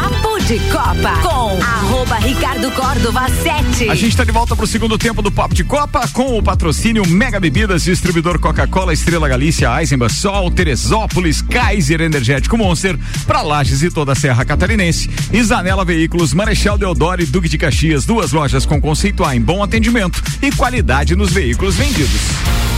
Papo de Copa com arroba Ricardo Córdova 7. A gente está de volta para o segundo tempo do Papo de Copa com o patrocínio Mega Bebidas, distribuidor Coca-Cola, Estrela Galícia, Eisenbahn, Sol, Teresópolis, Kaiser Energético Monster, para Lages e toda a Serra Catarinense. Zanela Veículos, Marechal Deodoro e Duque de Caxias, duas lojas com conceito A em bom atendimento e qualidade nos veículos vendidos.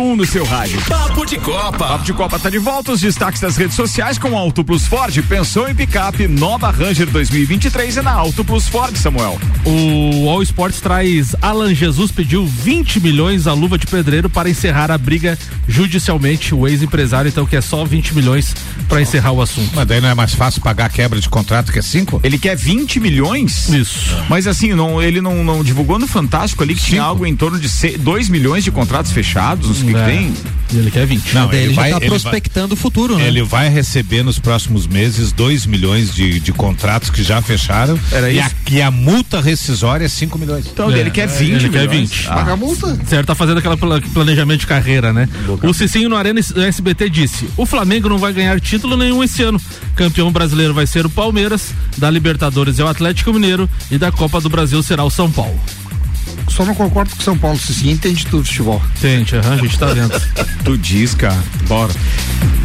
Um no seu rádio. Papo de Copa. Papo de Copa tá de volta. Os destaques das redes sociais com Auto Plus Ford. Pensou em picape nova Ranger 2023 é na Auto Plus Ford, Samuel. O All Sports traz Alan Jesus pediu 20 milhões à luva de pedreiro para encerrar a briga judicialmente. O ex-empresário, então, quer só 20 milhões para encerrar o assunto. Mas daí não é mais fácil pagar a quebra de contrato que é 5? Ele quer 20 milhões? Isso. Mas assim, não, ele não, não divulgou no Fantástico ali que tinha algo em torno de 2 milhões de contratos fechados, não que, É. tem. E ele quer 20. Não, Daí ele, ele já vai, tá ele prospectando vai, o futuro, né? Ele vai receber nos próximos meses 2 milhões de, de contratos que já fecharam. Era e, isso? A, e a multa rescisória é 5 milhões. Então ele quer 20 ele quer milhões. 20. Ah. Paga a multa. Certo, tá fazendo aquele planejamento de carreira, né? O Cicinho no Arena SBT disse: o Flamengo não vai ganhar título nenhum esse ano. Campeão brasileiro vai ser o Palmeiras, da Libertadores é o Atlético Mineiro e da Copa do Brasil será o São Paulo. Só não concordo com o São Paulo, se sim, entende tudo futebol. Gente, aham, a gente tá vendo. Tu diz, cara. Bora.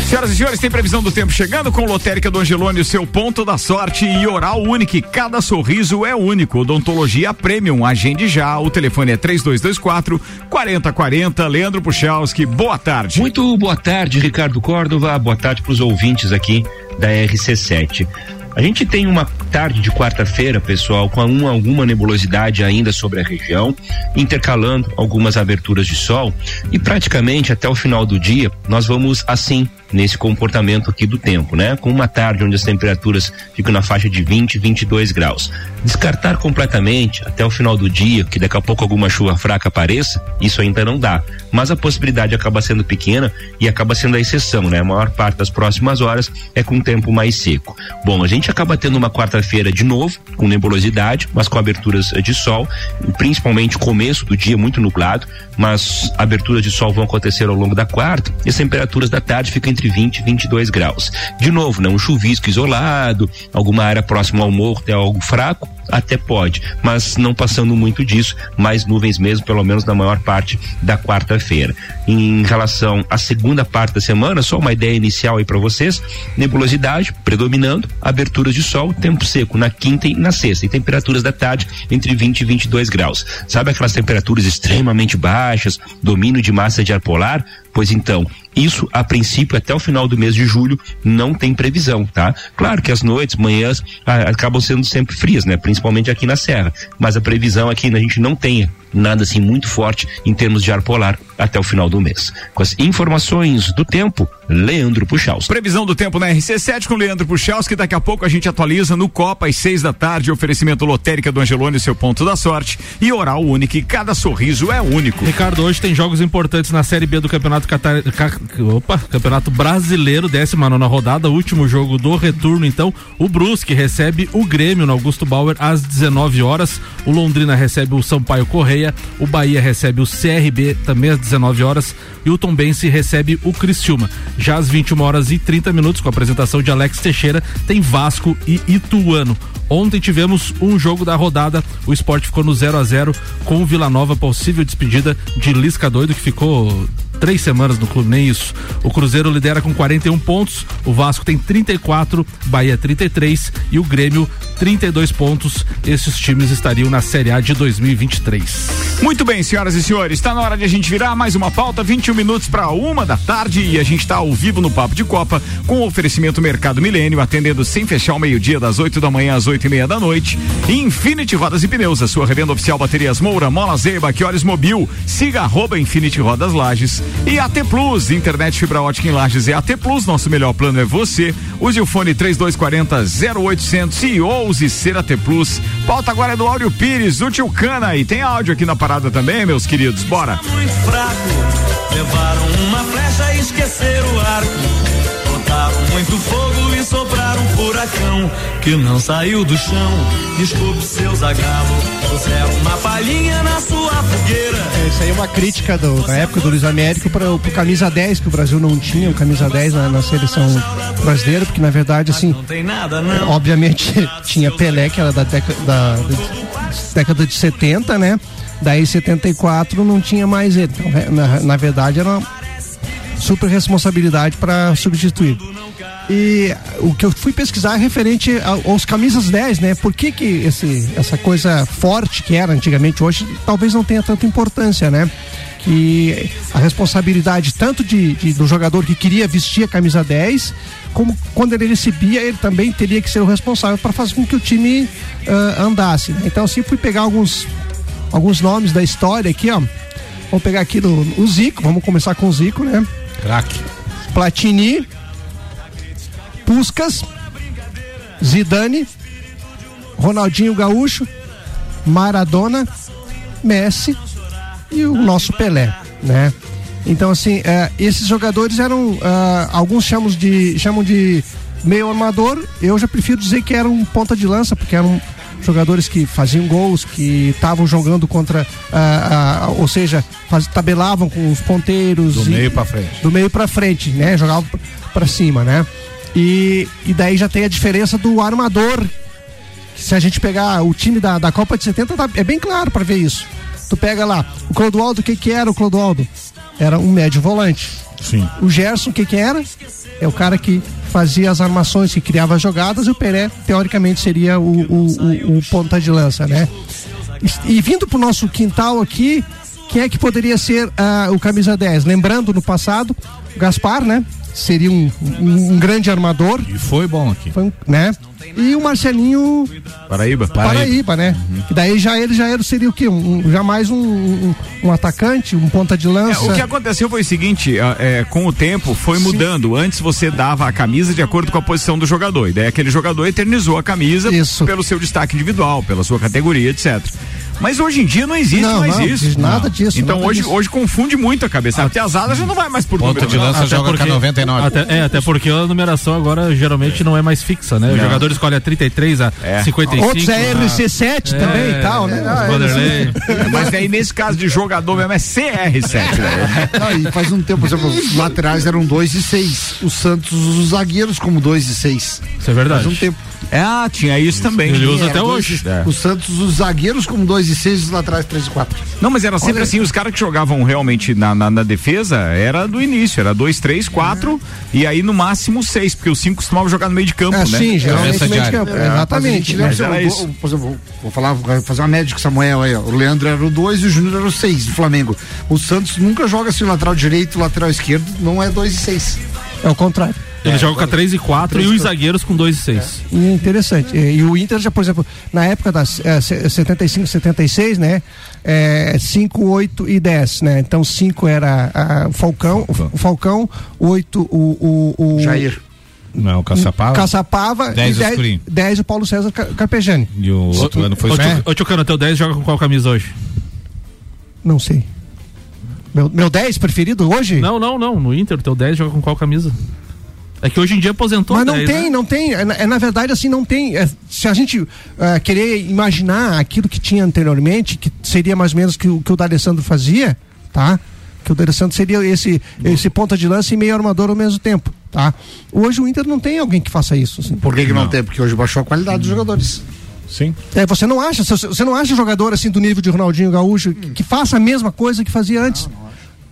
Senhoras e senhores, tem previsão do tempo chegando com Lotérica do Angelone, o seu ponto da sorte e Oral Unique. Cada sorriso é único. Odontologia Premium. Agende já. O telefone é 3224 4040. Leandro Puchalski, boa tarde. Muito boa tarde, Ricardo Córdova. Boa tarde para os ouvintes aqui da RC7. A gente tem uma tarde de quarta-feira, pessoal, com uma, alguma nebulosidade ainda sobre a região, intercalando algumas aberturas de sol e praticamente até o final do dia nós vamos assim nesse comportamento aqui do tempo, né? Com uma tarde onde as temperaturas ficam na faixa de 20, 22 graus. Descartar completamente até o final do dia, que daqui a pouco alguma chuva fraca apareça, isso ainda não dá. Mas a possibilidade acaba sendo pequena e acaba sendo a exceção, né? A maior parte das próximas horas é com tempo mais seco. Bom, a gente acaba tendo uma quarta-feira de novo, com nebulosidade, mas com aberturas de sol, principalmente começo do dia muito nublado, mas aberturas de sol vão acontecer ao longo da quarta e as temperaturas da tarde ficam entre 20 e 22 graus. De novo, né? Um chuvisco isolado, alguma área próxima ao morro tem algo fraco, até pode, mas não passando muito disso, mais nuvens mesmo, pelo menos na maior parte da quarta-feira. Em relação à segunda parte da semana, só uma ideia inicial aí para vocês: nebulosidade predominando, aberturas de sol, tempo seco na quinta e na sexta, e temperaturas da tarde entre 20 e 22 graus. Sabe aquelas temperaturas extremamente baixas, domínio de massa de ar polar? Pois então, isso a princípio até o final do mês de julho não tem previsão, tá? Claro que as noites, manhãs ah, acabam sendo sempre frias, né? Principalmente aqui na serra, mas a previsão aqui a gente não tem nada assim muito forte em termos de ar polar até o final do mês. Com as informações do tempo, Leandro Puxaus. Previsão do tempo na RC7 com Leandro Puxaus, que daqui a pouco a gente atualiza no Copa às seis da tarde, oferecimento lotérica do Angelone, seu ponto da sorte e oral único, e cada sorriso é único. Ricardo, hoje tem jogos importantes na Série B do Campeonato Catar... Ca... Opa, Campeonato Brasileiro, 19 rodada, último jogo do retorno, então, o Brusque recebe o Grêmio no Augusto Bauer às 19 horas, o Londrina recebe o Sampaio Correia, o Bahia recebe o CRB também às 19 horas e o Tombense recebe o Criciúma. Já às 21 horas e 30 minutos, com a apresentação de Alex Teixeira, tem Vasco e Ituano. Ontem tivemos um jogo da rodada, o esporte ficou no 0 a 0 com o Vila Nova, possível despedida de Lisca Doido, que ficou três semanas no clube, nem isso. O Cruzeiro lidera com 41 pontos, o Vasco tem 34, Bahia 33 e o Grêmio 32 pontos. Esses times estariam na Série A de 2023. Muito bem, senhoras e senhores, está na hora de a gente virar mais uma pauta, 21 minutos para uma da tarde e a gente está ao vivo no Papo de Copa com o oferecimento Mercado Milênio, atendendo sem fechar o meio-dia das 8 da manhã às 8 e meia da noite. Infinity Rodas e Pneus, a sua revenda oficial Baterias Moura, Mola Zeiba, Olhos Mobil, siga arroba Infinity Rodas Lages e AT Plus, internet fibra ótica em Lages é AT Plus, nosso melhor plano é você. Use o fone 3240 0800 e ouse ser AT Plus. Pauta agora é do Áureo Pires, do Tio Cana e tem áudio aqui na parada também, meus queridos. Bora. Muito fraco, levaram uma flecha e esqueceram o arco. Botaram muito fogo e sopraram um furacão que não saiu do chão. Desculpe seu zagalo, puseram uma palhinha na sua fogueira. É, isso aí é uma crítica do, na época do Luiz Américo para o camisa 10, que o Brasil não tinha o camisa 10 na, na seleção brasileira, porque na verdade, assim, nada, obviamente tinha Pelé, que era da década, da, da década de 70, né? Daí 74 não tinha mais ele. Então, é, na, na verdade, era uma super responsabilidade para substituir. E o que eu fui pesquisar é referente ao- aos camisas 10, né? Por que, que esse, essa coisa forte que era antigamente, hoje talvez não tenha tanta importância, né? Que a responsabilidade tanto de, de- do jogador que queria vestir a camisa 10, como quando ele recebia, ele também teria que ser o responsável para fazer com que o time ah, andasse. né? Então, assim, fui pegar alguns, alguns nomes da história aqui, ó. Vamos pegar aqui do, o Zico, vamos começar com o Zico, né? Craque. Platini, Puskas, Zidane, Ronaldinho Gaúcho, Maradona, Messi e o nosso Pelé, né? Então assim, eh, esses jogadores eram, ah, alguns chamam de chamam de meio armador. Eu já prefiro dizer que eram ponta de lança porque eram jogadores que faziam gols, que estavam jogando contra, ah, ah, ou seja, faz- tabelavam com os ponteiros. Do e- meio pra frente. do meio pra frente, né? Jogava pra cima, né? E, e daí já tem a diferença do armador. Se a gente pegar o time da, da Copa de 70, tá- é bem claro pra ver isso. Tu pega lá, o Clodoaldo, o que que era o Clodoaldo? Era um médio volante. Sim. O Gerson, o que que era? É o cara que fazia as armações, que criava as jogadas, e o Pelé, teoricamente, seria o, o, o- o ponta de lança, né? E, e vindo pro nosso quintal aqui, quem é que poderia ser ah, o camisa 10? Lembrando, no passado, Gaspar, né? Seria um, um- um grande armador. E foi bom aqui. Foi um, né? E o Marcelinho Paraíba. Paraíba, né? Que daí já ele já era, seria o quê? Um, um- jamais um, um, atacante, um ponta de É, lança. o que aconteceu foi o seguinte, ah, é, com o tempo foi mudando. Antes você dava a camisa de acordo com a posição do jogador. E daí aquele jogador eternizou a camisa pelo seu destaque individual, pela sua categoria, etc. Mas hoje em dia não existe Não, mais não, isso. existe nada disso, Então nada hoje, disso. hoje confunde muito a cabeça. A piazada já não vai mais por Ponta número, de não. lança Até joga porque- com a 99. Até, é, até porque a numeração agora geralmente não é mais fixa, né? O jogador escolhe a 33, a 55. Outros é RC7 É, também e tal, né? é, Ah, Vanderlei. Mas daí nesse caso de jogador mesmo é CR7, né? E faz um tempo, por exemplo, os laterais eram 2 e 6. O Santos, os zagueiros como 2 e 6. Isso é verdade. Faz um tempo. É, ah, tinha isso também. Ele usa até dois hoje. É. O Santos, os zagueiros como 2 e 6, os laterais 3 e 4. Não, mas era sempre Olha- assim, os caras que jogavam realmente na, na, na defesa era do início, era 2, 3, 4 e aí no máximo 6, porque os 5 costumavam jogar no meio de campo, É, né? sim, geralmente Cabeça meio de campo. área. É, Exatamente. Mas né? Mas eu isso. vou- vou, vou falar, vou fazer uma média com o Samuel aí, ó. O Leandro era o 2 e o Júnior era o 6 do Flamengo. O Santos nunca joga assim o lateral direito, o lateral esquerdo, não é 2 e 6. É o contrário. Ele joga com 3 e 4 e os zagueiros com 2 e 6. E é interessante. E, e o Inter já, por exemplo, na época das é, se- 75, 76, né? É, 5, 8 e 10, né? Então 5 era ah, o Falcão, o Falcão, 8 o, o, o Jair. Não, o Caçapava. Caçapava Dez e o Escurinho. 10 o Paulo César Ca- Carpegiani. E o outro ano foi o Tio- Ô, Tio Cano, teu 10 joga com qual camisa hoje? Não sei. Meu, meu 10 preferido hoje? Não, não, não. No Inter, teu 10 joga com qual camisa? É que hoje em dia aposentou Mas não 10, tem, né? não tem. É, na- é, na verdade, assim, não tem. é, se a gente é, querer imaginar aquilo que tinha anteriormente, que seria mais ou menos que, o- que o D'Alessandro fazia, tá? Que o D'Alessandro seria esse, esse ponta de lança e meio armador ao mesmo tempo, tá? Hoje o Inter não tem alguém que faça isso. assim. Por que, que não, tem? Porque hoje baixou a qualidade dos jogadores. Sim. É, você não acha, você- não acha jogador assim do nível de Ronaldinho Gaúcho que, que faça a mesma coisa que fazia antes?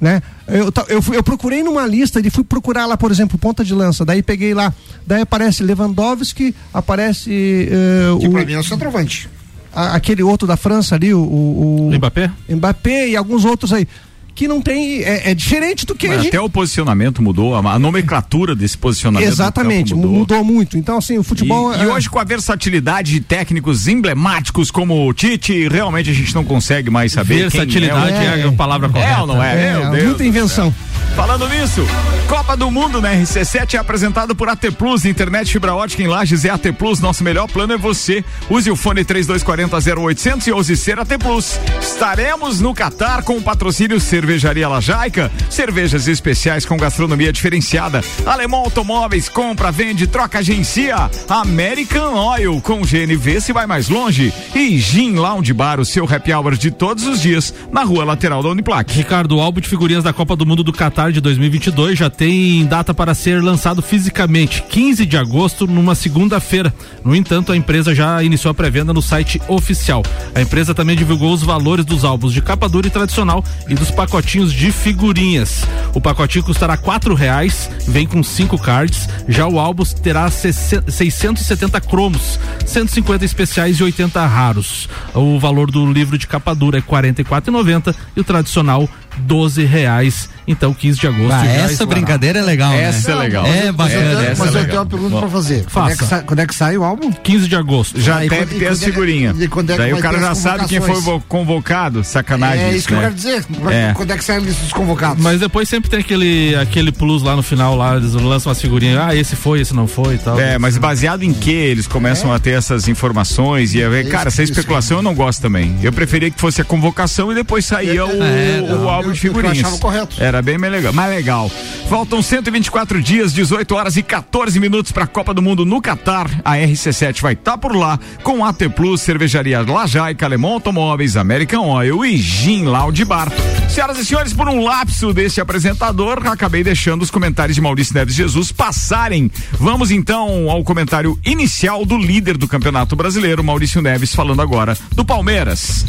Né? Eu, eu, fui- eu procurei numa lista e fui procurar lá, por exemplo, ponta de lança. Daí peguei lá, daí aparece Lewandowski, aparece eh, Que o, pra mim é o centroavante. a- aquele outro da França ali, o, o, o Mbappé? Mbappé e alguns outros aí. Que não tem. É, é diferente do que a Mas gente até o posicionamento mudou, a, a nomenclatura desse posicionamento. Exatamente, campo mudou. muito. Então, assim, o futebol. E, e hoje, com a versatilidade de técnicos emblemáticos como o Tite, realmente a gente não consegue mais saber. Versatilidade quem é a palavra correta. É ou não é? É, Deus. muita invenção. Falando nisso, Copa do Mundo na RC7 é apresentado por AT Plus, internet fibra ótica em Lages é AT Plus, nosso melhor plano é você. Use o fone 3240 0800 e ouse ser AT Plus. Estaremos no Catar com o patrocínio Cervejaria Lajaica, cervejas especiais com gastronomia diferenciada. Alemão Automóveis, compra, vende, troca, agencia. American Oil, com GNV se vai mais longe. E Gin Lounge Bar, o seu happy hour de todos os dias, na rua lateral da Uniplac. Ricardo, o álbum de figurinhas da Copa do Mundo do De 2022 já tem data para ser lançado fisicamente, 15 de agosto, numa segunda-feira. No entanto, a empresa já iniciou a pré-venda no site oficial. A empresa também divulgou os valores dos álbuns de capa dura e tradicional e dos pacotinhos de figurinhas. O pacotinho custará quatro reais, vem com cinco cards. Já o álbum terá 670 cromos, 150 especiais e 80 raros. O valor do livro de capa dura é R$ 44,90 e o tradicional 12 reais. Então, 15 de agosto. Ah, já essa brincadeira é legal, né? Essa é legal. É Mas eu bacana. mas é eu tenho uma pergunta pra fazer. Quando é, sai, quando é que sai o álbum? 15 de agosto. Já Ah, e tem, quando- tem e as é- figurinhas. e quando é que Daí vai o cara ter já as sabe quem foi convocado. Sacanagem. É isso que eu né? quero dizer. É. Quando é que sai a lista dos convocados? Mas depois sempre tem aquele, aquele plus lá no final, lá, eles lançam umas figurinhas. Ah, esse foi, esse não foi e tal. É, mas baseado em que eles começam a ter essas informações e a ver, cara, essa especulação eu não gosto também. Eu preferia que fosse a convocação e depois saía o, É, o álbum eu- de eu- eu figurinhas. achava correto. Era bem mais legal, mais legal. Faltam 124 dias, 18 horas e 14 minutos para a Copa do Mundo no Catar. A RC7 vai estar por lá com AT Plus, Cervejaria Lajaica, Alemão Automóveis, American Oil e Gin Lounge Bar. Senhoras e senhores, por um lapso deste apresentador, acabei deixando os comentários de Maurício Neves Jesus passarem. Vamos então ao comentário inicial do líder do Campeonato Brasileiro, Maurício Neves, falando agora do Palmeiras.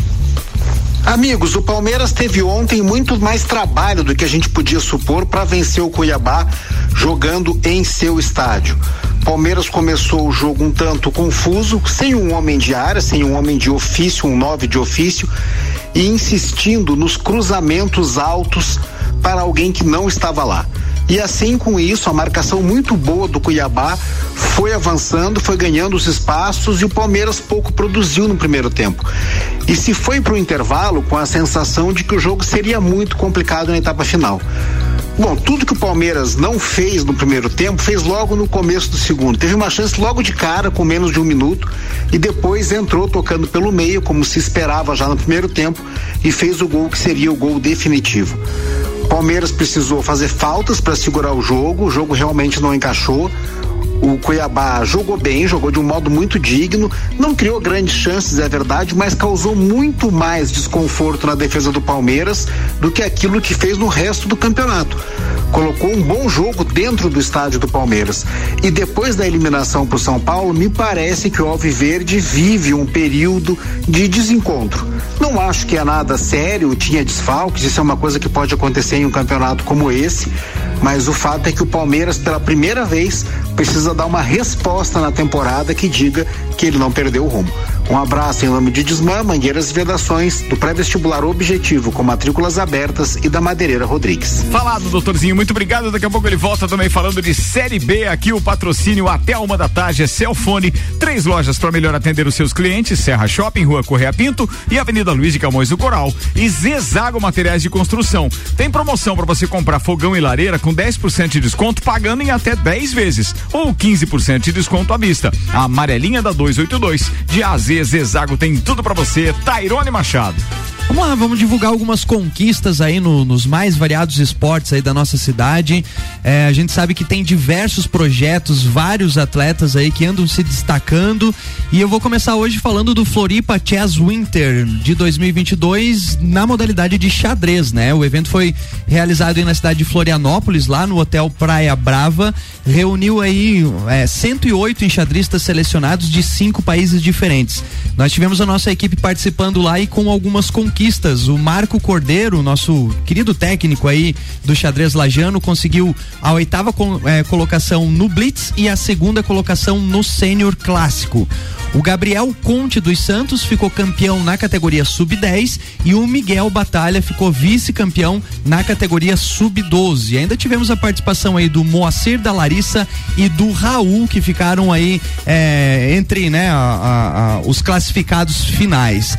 Amigos, o Palmeiras teve ontem muito mais trabalho do que a gente podia supor para vencer o Cuiabá jogando em seu estádio. Palmeiras começou o jogo um tanto confuso, sem um homem de área, sem um homem de ofício, um nove de ofício, e insistindo nos cruzamentos altos para alguém que não estava lá. E assim com isso, a marcação muito boa do Cuiabá foi avançando, foi ganhando os espaços e o Palmeiras pouco produziu no primeiro tempo. E se foi para o intervalo com a sensação de que o jogo seria muito complicado na etapa final. Bom, tudo que o Palmeiras não fez no primeiro tempo, fez logo no começo do segundo. Teve uma chance logo de cara, com menos de um minuto, e depois entrou tocando pelo meio, como se esperava já no primeiro tempo, e fez o gol que seria o gol definitivo. Palmeiras precisou fazer faltas para segurar o jogo, o jogo realmente não encaixou. O Cuiabá jogou bem, jogou de um modo muito digno, não criou grandes chances, é verdade, mas causou muito mais desconforto na defesa do Palmeiras do que aquilo que fez no resto do campeonato. Colocou um bom jogo dentro do estádio do Palmeiras. E depois da eliminação para o São Paulo, me parece que o Alviverde vive um período de desencontro. Não acho que é nada sério, tinha desfalques, isso é uma coisa que pode acontecer em um campeonato como esse, mas o fato é que o Palmeiras, pela primeira vez, precisa dar uma resposta na temporada que diga que ele não perdeu o rumo. Um abraço em nome de Desmã, Mangueiras e Vedações, do pré-vestibular Objetivo, com matrículas abertas e da Madeireira Rodrigues. Falado, doutorzinho, muito obrigado. Daqui a pouco ele volta também falando de Série B. Aqui o patrocínio até uma da tarde é Celfone. Três lojas para melhor atender os seus clientes: Serra Shopping, Rua Correia Pinto e Avenida Luiz de Camões do Coral. E Zezago Materiais de Construção. Tem promoção para você comprar fogão e lareira com 10% de desconto, pagando em até 10 vezes. Ou 15% de desconto à vista. A amarelinha da 282 de AZ Zezago tem tudo para você. Tairone Machado. Vamos lá, vamos divulgar algumas conquistas aí no- nos mais variados esportes aí da nossa cidade. É, a gente sabe que tem diversos projetos, vários atletas aí que andam se destacando. E eu vou começar hoje falando do Floripa Chess Winter de 2022 na modalidade de xadrez, né? O evento foi realizado aí na cidade de Florianópolis, lá no Hotel Praia Brava. Reuniu aí é, 108 enxadristas selecionados de cinco países diferentes. Nós tivemos a nossa equipe participando lá e com algumas conquistas. O Marco Cordeiro, nosso querido técnico aí do xadrez lajano, conseguiu a oitava eh, colocação no Blitz e a segunda colocação no Sênior Clássico. O Gabriel Conte dos Santos ficou campeão na categoria sub-10 e o Miguel Batalha ficou vice-campeão na categoria sub-12. Ainda tivemos a participação aí do Moacir da Larissa e do Raul que ficaram aí eh, entre né, a- a- a- os classificados finais.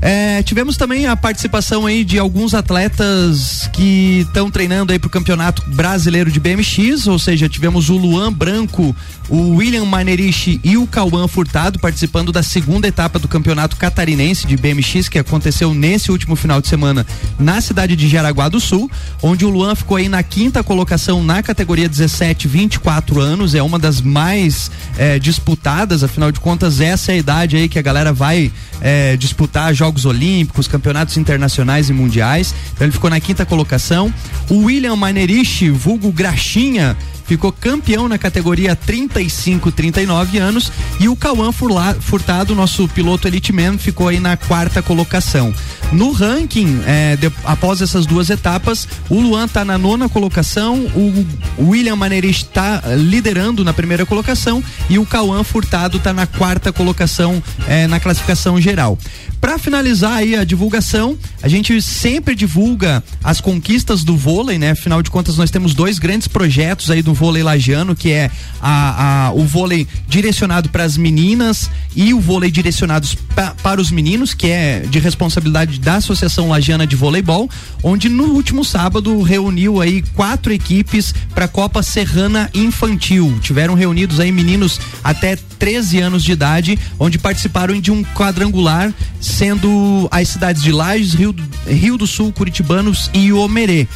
É, tivemos também a participação aí de alguns atletas que estão treinando aí pro Campeonato Brasileiro de BMX, ou seja, tivemos o Luan Branco, o William Manerich e o Cauã Furtado participando da segunda etapa do Campeonato Catarinense de BMX que aconteceu nesse último final de semana na cidade de Jaraguá do Sul, onde o Luan ficou aí na quinta colocação na categoria 17, 24 anos, é uma das mais é, disputadas, afinal de contas, essa é a idade aí que a galera vai é, disputar Jogos Olímpicos, campeonatos internacionais e mundiais. Então ele ficou na quinta colocação. O William Manerich, vulgo Graxinha, ficou campeão na categoria 35-39 anos e o Cauã Furtado, nosso piloto Elite Man, ficou aí na quarta colocação. No ranking, é, de- após essas duas etapas, o Luan tá na nona colocação, o William Manerich tá eh, liderando na primeira colocação e o Cauã Furtado tá na quarta colocação eh, na classificação geral. Para finalizar aí a divulgação, a gente sempre divulga as conquistas do vôlei, né? Afinal de contas, nós temos dois grandes projetos aí do vôlei lagiano, que é a, a- o vôlei direcionado para as meninas e o vôlei direcionados pa- para os meninos, que é de responsabilidade da Associação Lagiana de Voleibol, onde no último sábado reuniu aí quatro equipes para a Copa Serrana Infantil. Tiveram reunidos aí meninos até 13 anos de idade, onde participaram de um quadrangular, sendo as cidades de Lages, Rio Rio do Sul, Curitibanos e Omerê.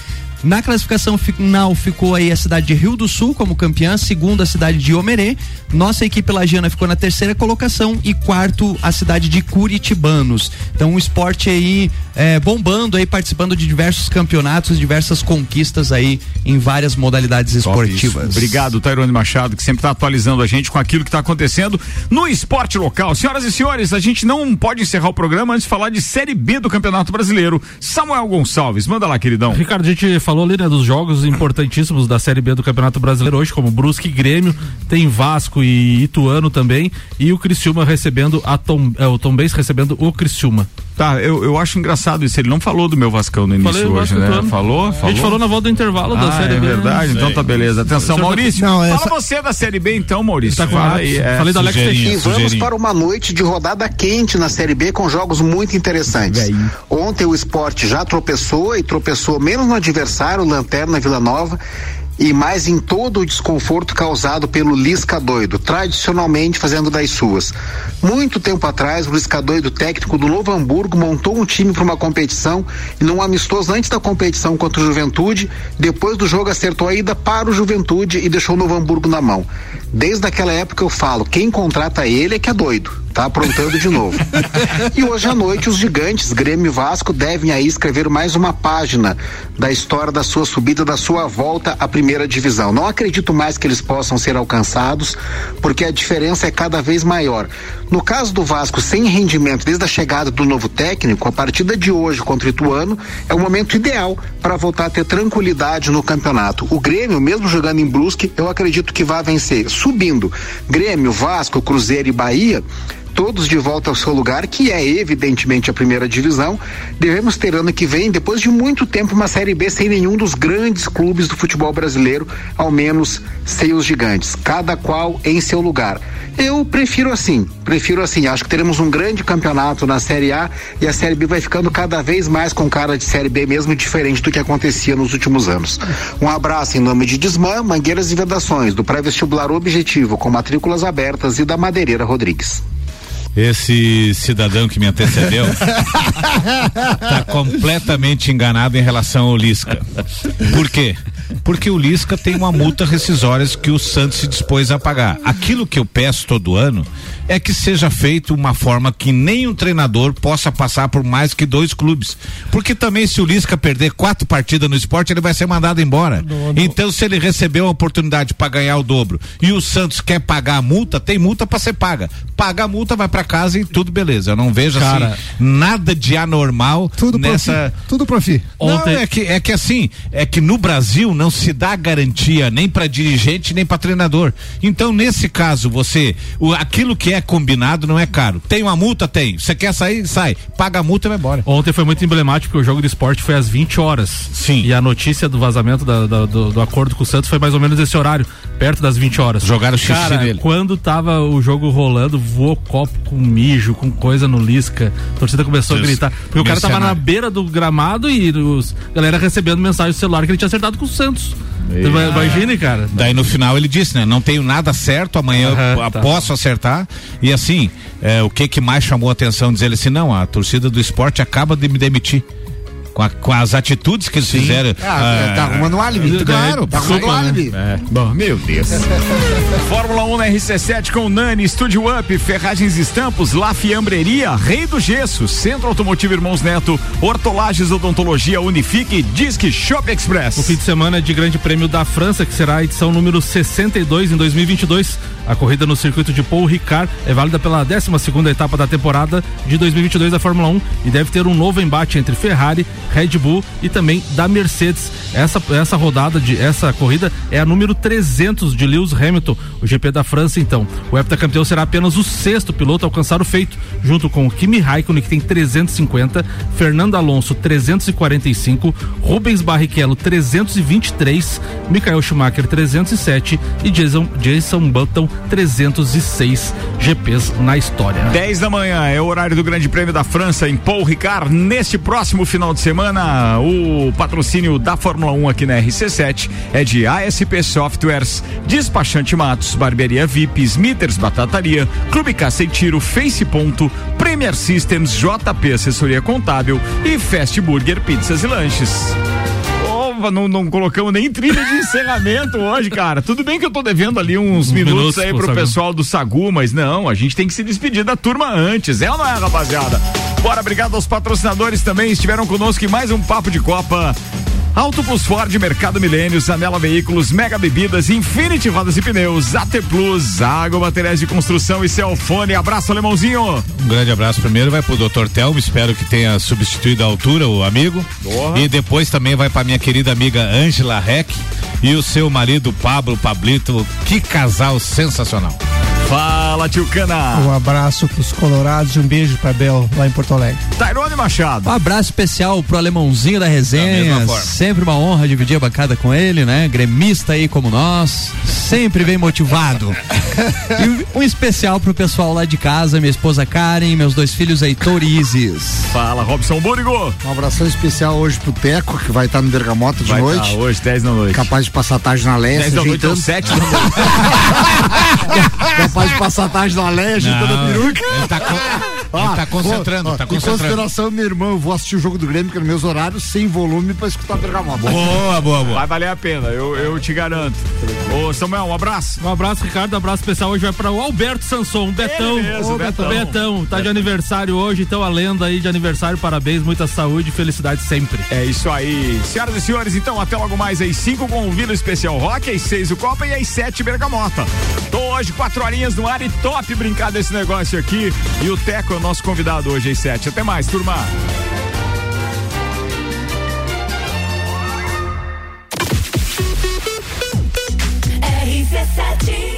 Na classificação final ficou aí a cidade de Rio do Sul como campeã, segundo a cidade de Omerê. Nossa equipe lagiana ficou na terceira colocação e quarto a cidade de Curitibanos. Então o esporte aí é, bombando aí, participando de diversos campeonatos, diversas conquistas aí em várias modalidades esportivas. Obrigado, Tairone Machado, que sempre está atualizando a gente com aquilo que está acontecendo no esporte local. Senhoras e senhores, a gente não pode encerrar o programa antes de falar de Série B do Campeonato Brasileiro. Samuel Gonçalves, manda lá, queridão. Ricardo, a gente falou ali, né, dos jogos importantíssimos da Série B do Campeonato Brasileiro hoje, como Brusque e Grêmio, tem Vasco e Ituano também, e o Criciúma recebendo a Tom, é, o Tom recebendo o Criciúma. Tá, eu, eu acho engraçado isso. Ele não falou do meu Vascão no início Falei hoje, né? Ituano. Falou? A gente falou na volta do intervalo da ah, Série é B. né? verdade, então tá beleza. Atenção, Maurício. Não, essa- Fala você da Série B então, Maurício. Tá com Fala aí. É. Falei do Alex E vamos para uma noite de rodada quente na Série B com jogos muito interessantes. Ontem o esporte já tropeçou e tropeçou menos no adversário, Lanterna Vila Nova, e mais em todo o desconforto causado pelo Lisca Doido, tradicionalmente fazendo das suas. Muito tempo atrás, o Lisca Doido, técnico do Novo Hamburgo, montou um time para uma competição e num amistoso antes da competição contra o Juventude, depois do jogo acertou a ida para o Juventude e deixou o Novo Hamburgo na mão. Desde aquela época eu falo, quem contrata ele é que é doido, tá aprontando de novo. e hoje à noite os gigantes Grêmio e Vasco devem aí escrever mais uma página da história da sua subida, da sua volta à primeira divisão. Não acredito mais que eles possam ser alcançados, porque a diferença é cada vez maior. No caso do Vasco, sem rendimento desde a chegada do novo técnico, a partida de hoje contra o Ituano é o momento ideal para voltar a ter tranquilidade no campeonato. O Grêmio, mesmo jogando em Brusque, eu acredito que vai vencer. Subindo, Grêmio, Vasco, Cruzeiro e Bahia todos de volta ao seu lugar, que é evidentemente a primeira divisão. Devemos ter ano que vem, depois de muito tempo, uma Série B sem nenhum dos grandes clubes do futebol brasileiro, ao menos sem os gigantes, cada qual em seu lugar. Eu prefiro assim, prefiro assim. Acho que teremos um grande campeonato na Série A e a Série B vai ficando cada vez mais com cara de Série B mesmo, diferente do que acontecia nos últimos anos. Um abraço em nome de Desmã, Mangueiras e Vedações, do pré-vestibular Objetivo, com matrículas abertas e da Madeireira Rodrigues. Esse cidadão que me antecedeu está completamente enganado em relação ao Lisca. Por quê? Porque o Lisca tem uma multa rescisória que o Santos se dispôs a pagar. Aquilo que eu peço todo ano é que seja feito uma forma que nenhum treinador possa passar por mais que dois clubes. Porque também se o Lisca perder quatro partidas no esporte, ele vai ser mandado embora. Não, não. Então, se ele recebeu a oportunidade para ganhar o dobro e o Santos quer pagar a multa, tem multa para ser paga. Paga a multa, vai para casa e tudo beleza. Eu não vejo Cara, assim nada de anormal tudo nessa. Profi, tudo profi. Ontem... Não, é que, é que assim, é que no Brasil não se dá garantia nem para dirigente nem para treinador. Então, nesse caso, você, o, aquilo que é combinado não é caro. Tem uma multa? Tem. Você quer sair? Sai. Paga a multa e vai embora. Ontem foi muito emblemático porque o jogo de esporte foi às 20 horas. Sim. E a notícia do vazamento da, da, do, do, acordo com o Santos foi mais ou menos esse horário, perto das 20 horas. Jogaram xixi Cara, nele. quando tava o jogo rolando, voou copo com mijo, com coisa no Lisca. A torcida começou Deus. a gritar. Porque o cara tava na beira do gramado e os galera recebendo mensagem do celular que ele tinha acertado com o Santos. Imagine, cara. Daí no final ele disse, né? Não tenho nada certo, amanhã uhum, tá. posso acertar. E assim, é, o que que mais chamou a atenção dizer ele assim, não, a torcida do esporte acaba de me demitir com, a, com, as atitudes que eles Sim. fizeram. Ah, ah, tá arrumando um álibi. É, claro, tá arrumando um álibi. É. Bom, meu Deus. Fórmula 1 na RC7 com Nani, Studio Up, Ferragens Estampos, La Fiambreria, Rei do Gesso, Centro Automotivo Irmãos Neto, Hortolagens Odontologia Unifique, Disque Shop Express. O fim de semana é de Grande Prêmio da França, que será a edição número 62 em 2022. A corrida no circuito de Paul Ricard é válida pela 12 segunda etapa da temporada de 2022 da Fórmula 1 e deve ter um novo embate entre Ferrari Red Bull e também da Mercedes. Essa, essa rodada de essa corrida é a número 300 de Lewis Hamilton, o GP da França então. O heptacampeão será apenas o sexto piloto a alcançar o feito, junto com Kimi Raikkonen que tem 350, Fernando Alonso 345, Rubens Barrichello 323, Michael Schumacher 307 e Jason, Jason Button 306 GPs na história. 10 da manhã é o horário do Grande Prêmio da França em Paul Ricard neste próximo final de semana o patrocínio da Fórmula 1 aqui na RC7 é de ASP Softwares, Despachante Matos, Barbearia VIP, Smithers Batataria, Clube Caça e Tiro, Face Ponto, Premier Systems, JP Assessoria Contábil e Fast Burger Pizzas e Lanches não, não colocamos nem trilha de encerramento hoje, cara. Tudo bem que eu tô devendo ali uns, uns minutos, minutos, aí pro pessoal do Sagu, mas não, a gente tem que se despedir da turma antes, é ou não é, rapaziada? Bora, obrigado aos patrocinadores também, estiveram conosco em mais um Papo de Copa. Auto Plus Ford, Mercado Milênio, Zanela Veículos, Mega Bebidas, Infinity Rodas e Pneus, AT Plus, Água, Materiais de Construção e Celfone. Abraço, alemãozinho. Um grande abraço primeiro, vai pro Dr. Telmo, espero que tenha substituído a altura o amigo. Boa. E depois também vai pra minha querida amiga Ângela Reck e o seu marido Pablo Pablito. Que casal sensacional. Fala, tio Cana. Um abraço pros colorados e um beijo pra Bel lá em Porto Alegre. Tairone Machado. Um abraço especial pro alemãozinho da resenha. Da sempre uma honra dividir a bancada com ele, né? Gremista aí como nós. Sempre bem motivado. e um especial pro pessoal lá de casa, minha esposa Karen, meus dois filhos Heitor e Isis. Fala, Robson Búrigo. Um abração especial hoje pro Teco, que vai estar no Bergamota de vai noite. Tá hoje, 10 da noite. Capaz de passar tarde na leste. 10 da noite ou 7 da noite. Capaz de passar tarde na leste, toda a peruca. Ele tá, co ah, ele tá concentrando, ó, tá concentrando. Em consideração, meu irmão, eu vou assistir o jogo do Grêmio, que é nos meus horários, sem volume, pra escutar Bergamota. Boa, boa, boa. Vai valer a pena, eu, eu te garanto. Ô, Samuel, um abraço. Um abraço, Ricardo. Um abraço especial hoje vai para o Alberto Sanson, Betão. Mesmo, Betão. Betão, tá de aniversário hoje, então a lenda aí de aniversário, parabéns, muita saúde e felicidade sempre. É isso aí. Senhoras e senhores, então até logo mais às 5 com o Vila Especial Rock, às 6 o Copa e às 7 Bergamota. Tô hoje quatro horinhas no ar e top brincar desse negócio aqui. E o Teco é o nosso convidado hoje às 7. Até mais, turma. RC7